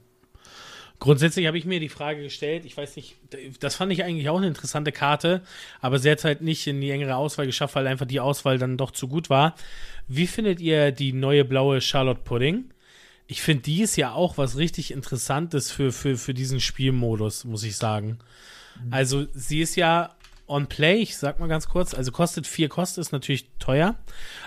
Grundsätzlich habe ich mir die Frage gestellt, ich weiß nicht, das fand ich eigentlich auch eine interessante Karte, aber sie hat halt nicht in die engere Auswahl geschafft, weil einfach die Auswahl dann doch zu gut war. Wie findet ihr die neue blaue Charlotte Pudding? Ich finde, die ist ja auch was richtig Interessantes für, für, für diesen Spielmodus, muss ich sagen. Also, sie ist ja on play, ich sag mal ganz kurz, also kostet vier Kosten, ist natürlich teuer,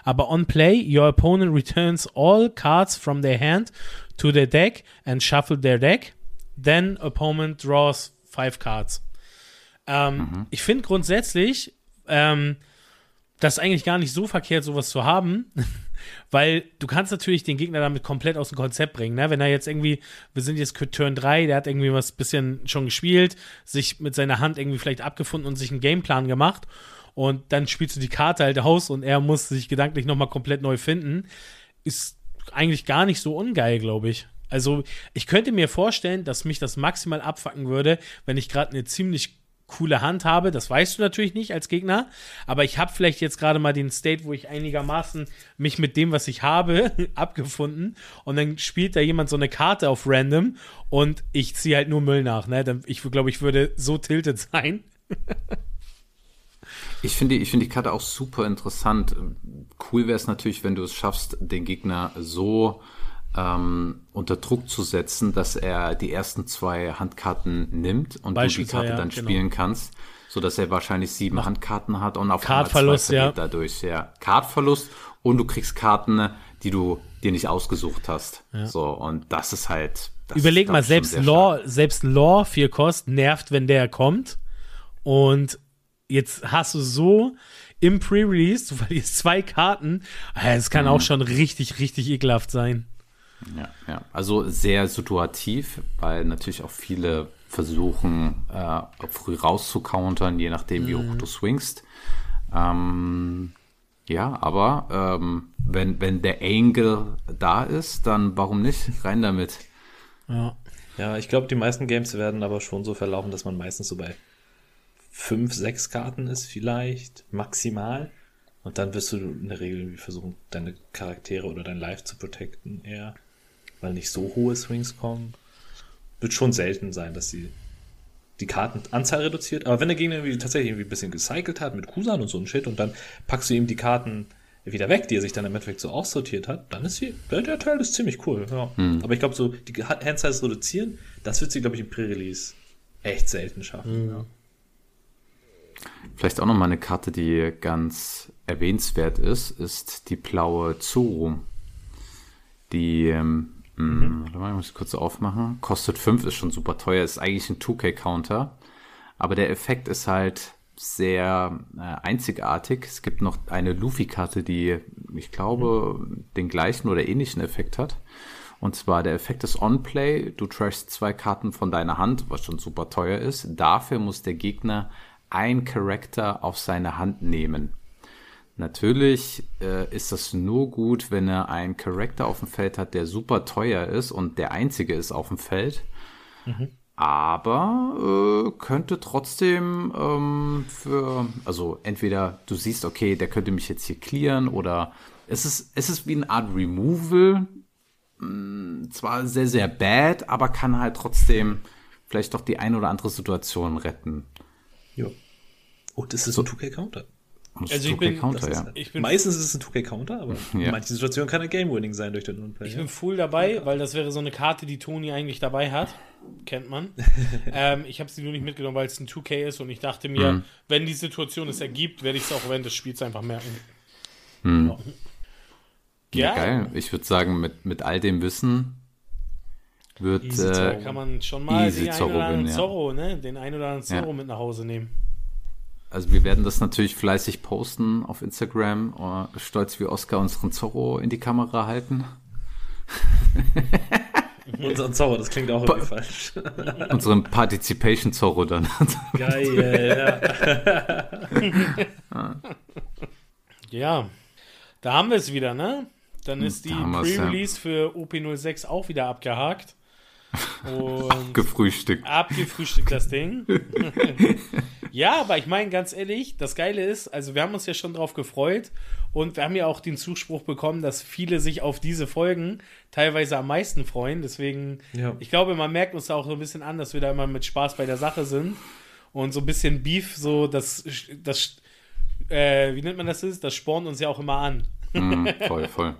aber on play, your opponent returns all cards from their hand to their deck and shuffle their deck. Then opponent draws five cards. Ähm, Ich finde grundsätzlich, ähm, das ist eigentlich gar nicht so verkehrt, sowas zu haben, weil du kannst natürlich den Gegner damit komplett aus dem Konzept bringen. Ne? Wenn er jetzt irgendwie, wir sind jetzt Turn 3, der hat irgendwie was bisschen schon gespielt, sich mit seiner Hand irgendwie vielleicht abgefunden und sich einen Gameplan gemacht und dann spielst du die Karte halt aus und er muss sich gedanklich nochmal komplett neu finden, ist eigentlich gar nicht so ungeil, glaube ich. Also ich könnte mir vorstellen, dass mich das maximal abfacken würde, wenn ich gerade eine ziemlich coole Hand habe. Das weißt du natürlich nicht als Gegner, aber ich habe vielleicht jetzt gerade mal den State, wo ich einigermaßen mich mit dem, was ich habe, abgefunden und dann spielt da jemand so eine Karte auf random und ich ziehe halt nur Müll nach. Ne? Ich glaube, ich würde so tilted sein. Ich finde, ich finde die Karte auch super interessant. Cool wäre es natürlich, wenn du es schaffst, den Gegner so ähm, unter Druck zu setzen, dass er die ersten zwei Handkarten nimmt und du die Karte ja, dann genau. spielen kannst, so dass er wahrscheinlich sieben Handkarten hat und auf Kartverlust, ja. dadurch, ja. Kartverlust und du kriegst Karten, die du dir nicht ausgesucht hast. So und das ist halt. Das Überleg ist, mal, selbst Law, stark. selbst Law 4 Kost nervt, wenn der kommt. Und jetzt hast du so im Pre-Release, du verlierst zwei Karten. Es kann Mhm. auch schon richtig, richtig ekelhaft sein. Ja, ja. Also sehr situativ, weil natürlich auch viele versuchen, äh, früh rauszukountern, je nachdem, wie hoch du swingst. Ähm, ja, aber ähm, wenn, wenn der Angle da ist, dann warum nicht? Rein damit. Ja. Ja, ich glaube, die meisten Games werden aber schon so verlaufen, dass man meistens so bei fünf, sechs Karten ist, vielleicht, maximal. Und dann wirst du in der Regel irgendwie versuchen, deine Charaktere oder dein Life zu protecten, eher. Weil nicht so hohe Swings kommen. Wird schon selten sein, dass sie die Kartenanzahl reduziert. Aber wenn der Gegner irgendwie tatsächlich irgendwie ein bisschen gecycelt hat mit Kusan und so ein Shit und dann packst du ihm die Karten wieder weg, die er sich dann im Endeffekt so aussortiert hat, dann ist sie, der, Teil ist ziemlich cool, ja. Aber ich glaube, so die Handsize reduzieren, das wird sie, glaube ich, im Pre-Release echt selten schaffen. Ja. Vielleicht auch noch mal eine Karte, die ganz erwähnenswert ist, ist die blaue Zuru. Die, ähm, mhm. warte mal, ich muss kurz aufmachen. Kostet 5, ist schon super teuer, ist eigentlich ein 2K-Counter. Aber der Effekt ist halt sehr äh, einzigartig. Es gibt noch eine Luffy-Karte, die, ich glaube, mhm. den gleichen oder ähnlichen Effekt hat. Und zwar der Effekt ist On-Play. Du trashst zwei Karten von deiner Hand, was schon super teuer ist. Dafür muss der Gegner ein Charakter auf seine Hand nehmen. Natürlich äh, ist das nur gut, wenn er einen Charakter auf dem Feld hat, der super teuer ist und der einzige ist auf dem Feld. Mhm. Aber äh, könnte trotzdem ähm, für, also entweder du siehst, okay, der könnte mich jetzt hier clearen oder es ist, es ist wie eine Art Removal. Mh, mm, zwar sehr, sehr bad, aber kann halt trotzdem vielleicht doch die ein oder andere Situation retten. Ja. Und es ist so. ein 2K-Counter. Also ich bin, Counter, ja. ich bin, Meistens ist es ein 2K-Counter, aber ja. in manchen Situationen kann er Game-Winning sein durch den Unplay. Ich bin full dabei, weil das wäre so eine Karte, die Toni eigentlich dabei hat. Kennt man. ähm, ich habe sie nur nicht mitgenommen, weil es ein 2K ist und ich dachte mir, mhm. wenn die Situation es ergibt, werde ich es auch während des Spiels einfach merken. Mhm. Ja. ja. geil. Ich würde sagen, mit, mit all dem Wissen wird. Äh, kann man schon mal den einen oder anderen Zorro, ne? Den einen oder anderen Zorro mit nach Hause nehmen. Also wir werden das natürlich fleißig posten auf Instagram. Oh, stolz wie Oscar unseren Zorro in die Kamera halten. Unseren Zorro, das klingt auch irgendwie falsch. Unseren Participation Zorro dann. Geil, ja. ja, da haben wir es wieder, ne? Dann ist die Pre-Release ja. für OP06 auch wieder abgehakt. Und abgefrühstückt. Abgefrühstückt das Ding. Ja, aber ich meine ganz ehrlich, das Geile ist, also wir haben uns ja schon drauf gefreut und wir haben ja auch den Zuspruch bekommen, dass viele sich auf diese Folgen teilweise am meisten freuen. Deswegen, ja. ich glaube, man merkt uns da auch so ein bisschen an, dass wir da immer mit Spaß bei der Sache sind und so ein bisschen Beef, so das, das äh, wie nennt man das ist, das spornt uns ja auch immer an. Mm, voll, voll.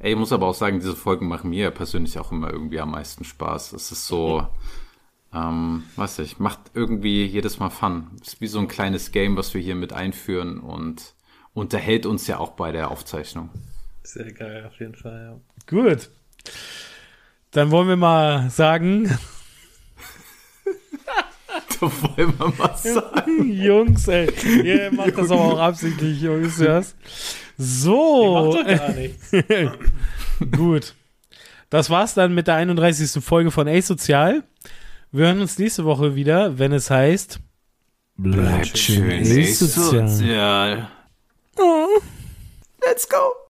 Ey, ich muss aber auch sagen, diese Folgen machen mir persönlich auch immer irgendwie am meisten Spaß. Es ist so, ähm, weiß ich, macht irgendwie jedes Mal Fun. Ist wie so ein kleines Game, was wir hier mit einführen und unterhält uns ja auch bei der Aufzeichnung. Sehr geil, auf jeden Fall, ja. Gut. Dann wollen wir mal sagen. da wollen wir mal sagen. Jungs, ey. Ihr macht das aber auch absichtlich, Jungs, ja. So. Die macht doch gar nichts. Gut. Das war's dann mit der 31. Folge von A-Sozial. Wir hören uns nächste Woche wieder, wenn es heißt. Bleibt schön A-Sozial. Oh. Let's go.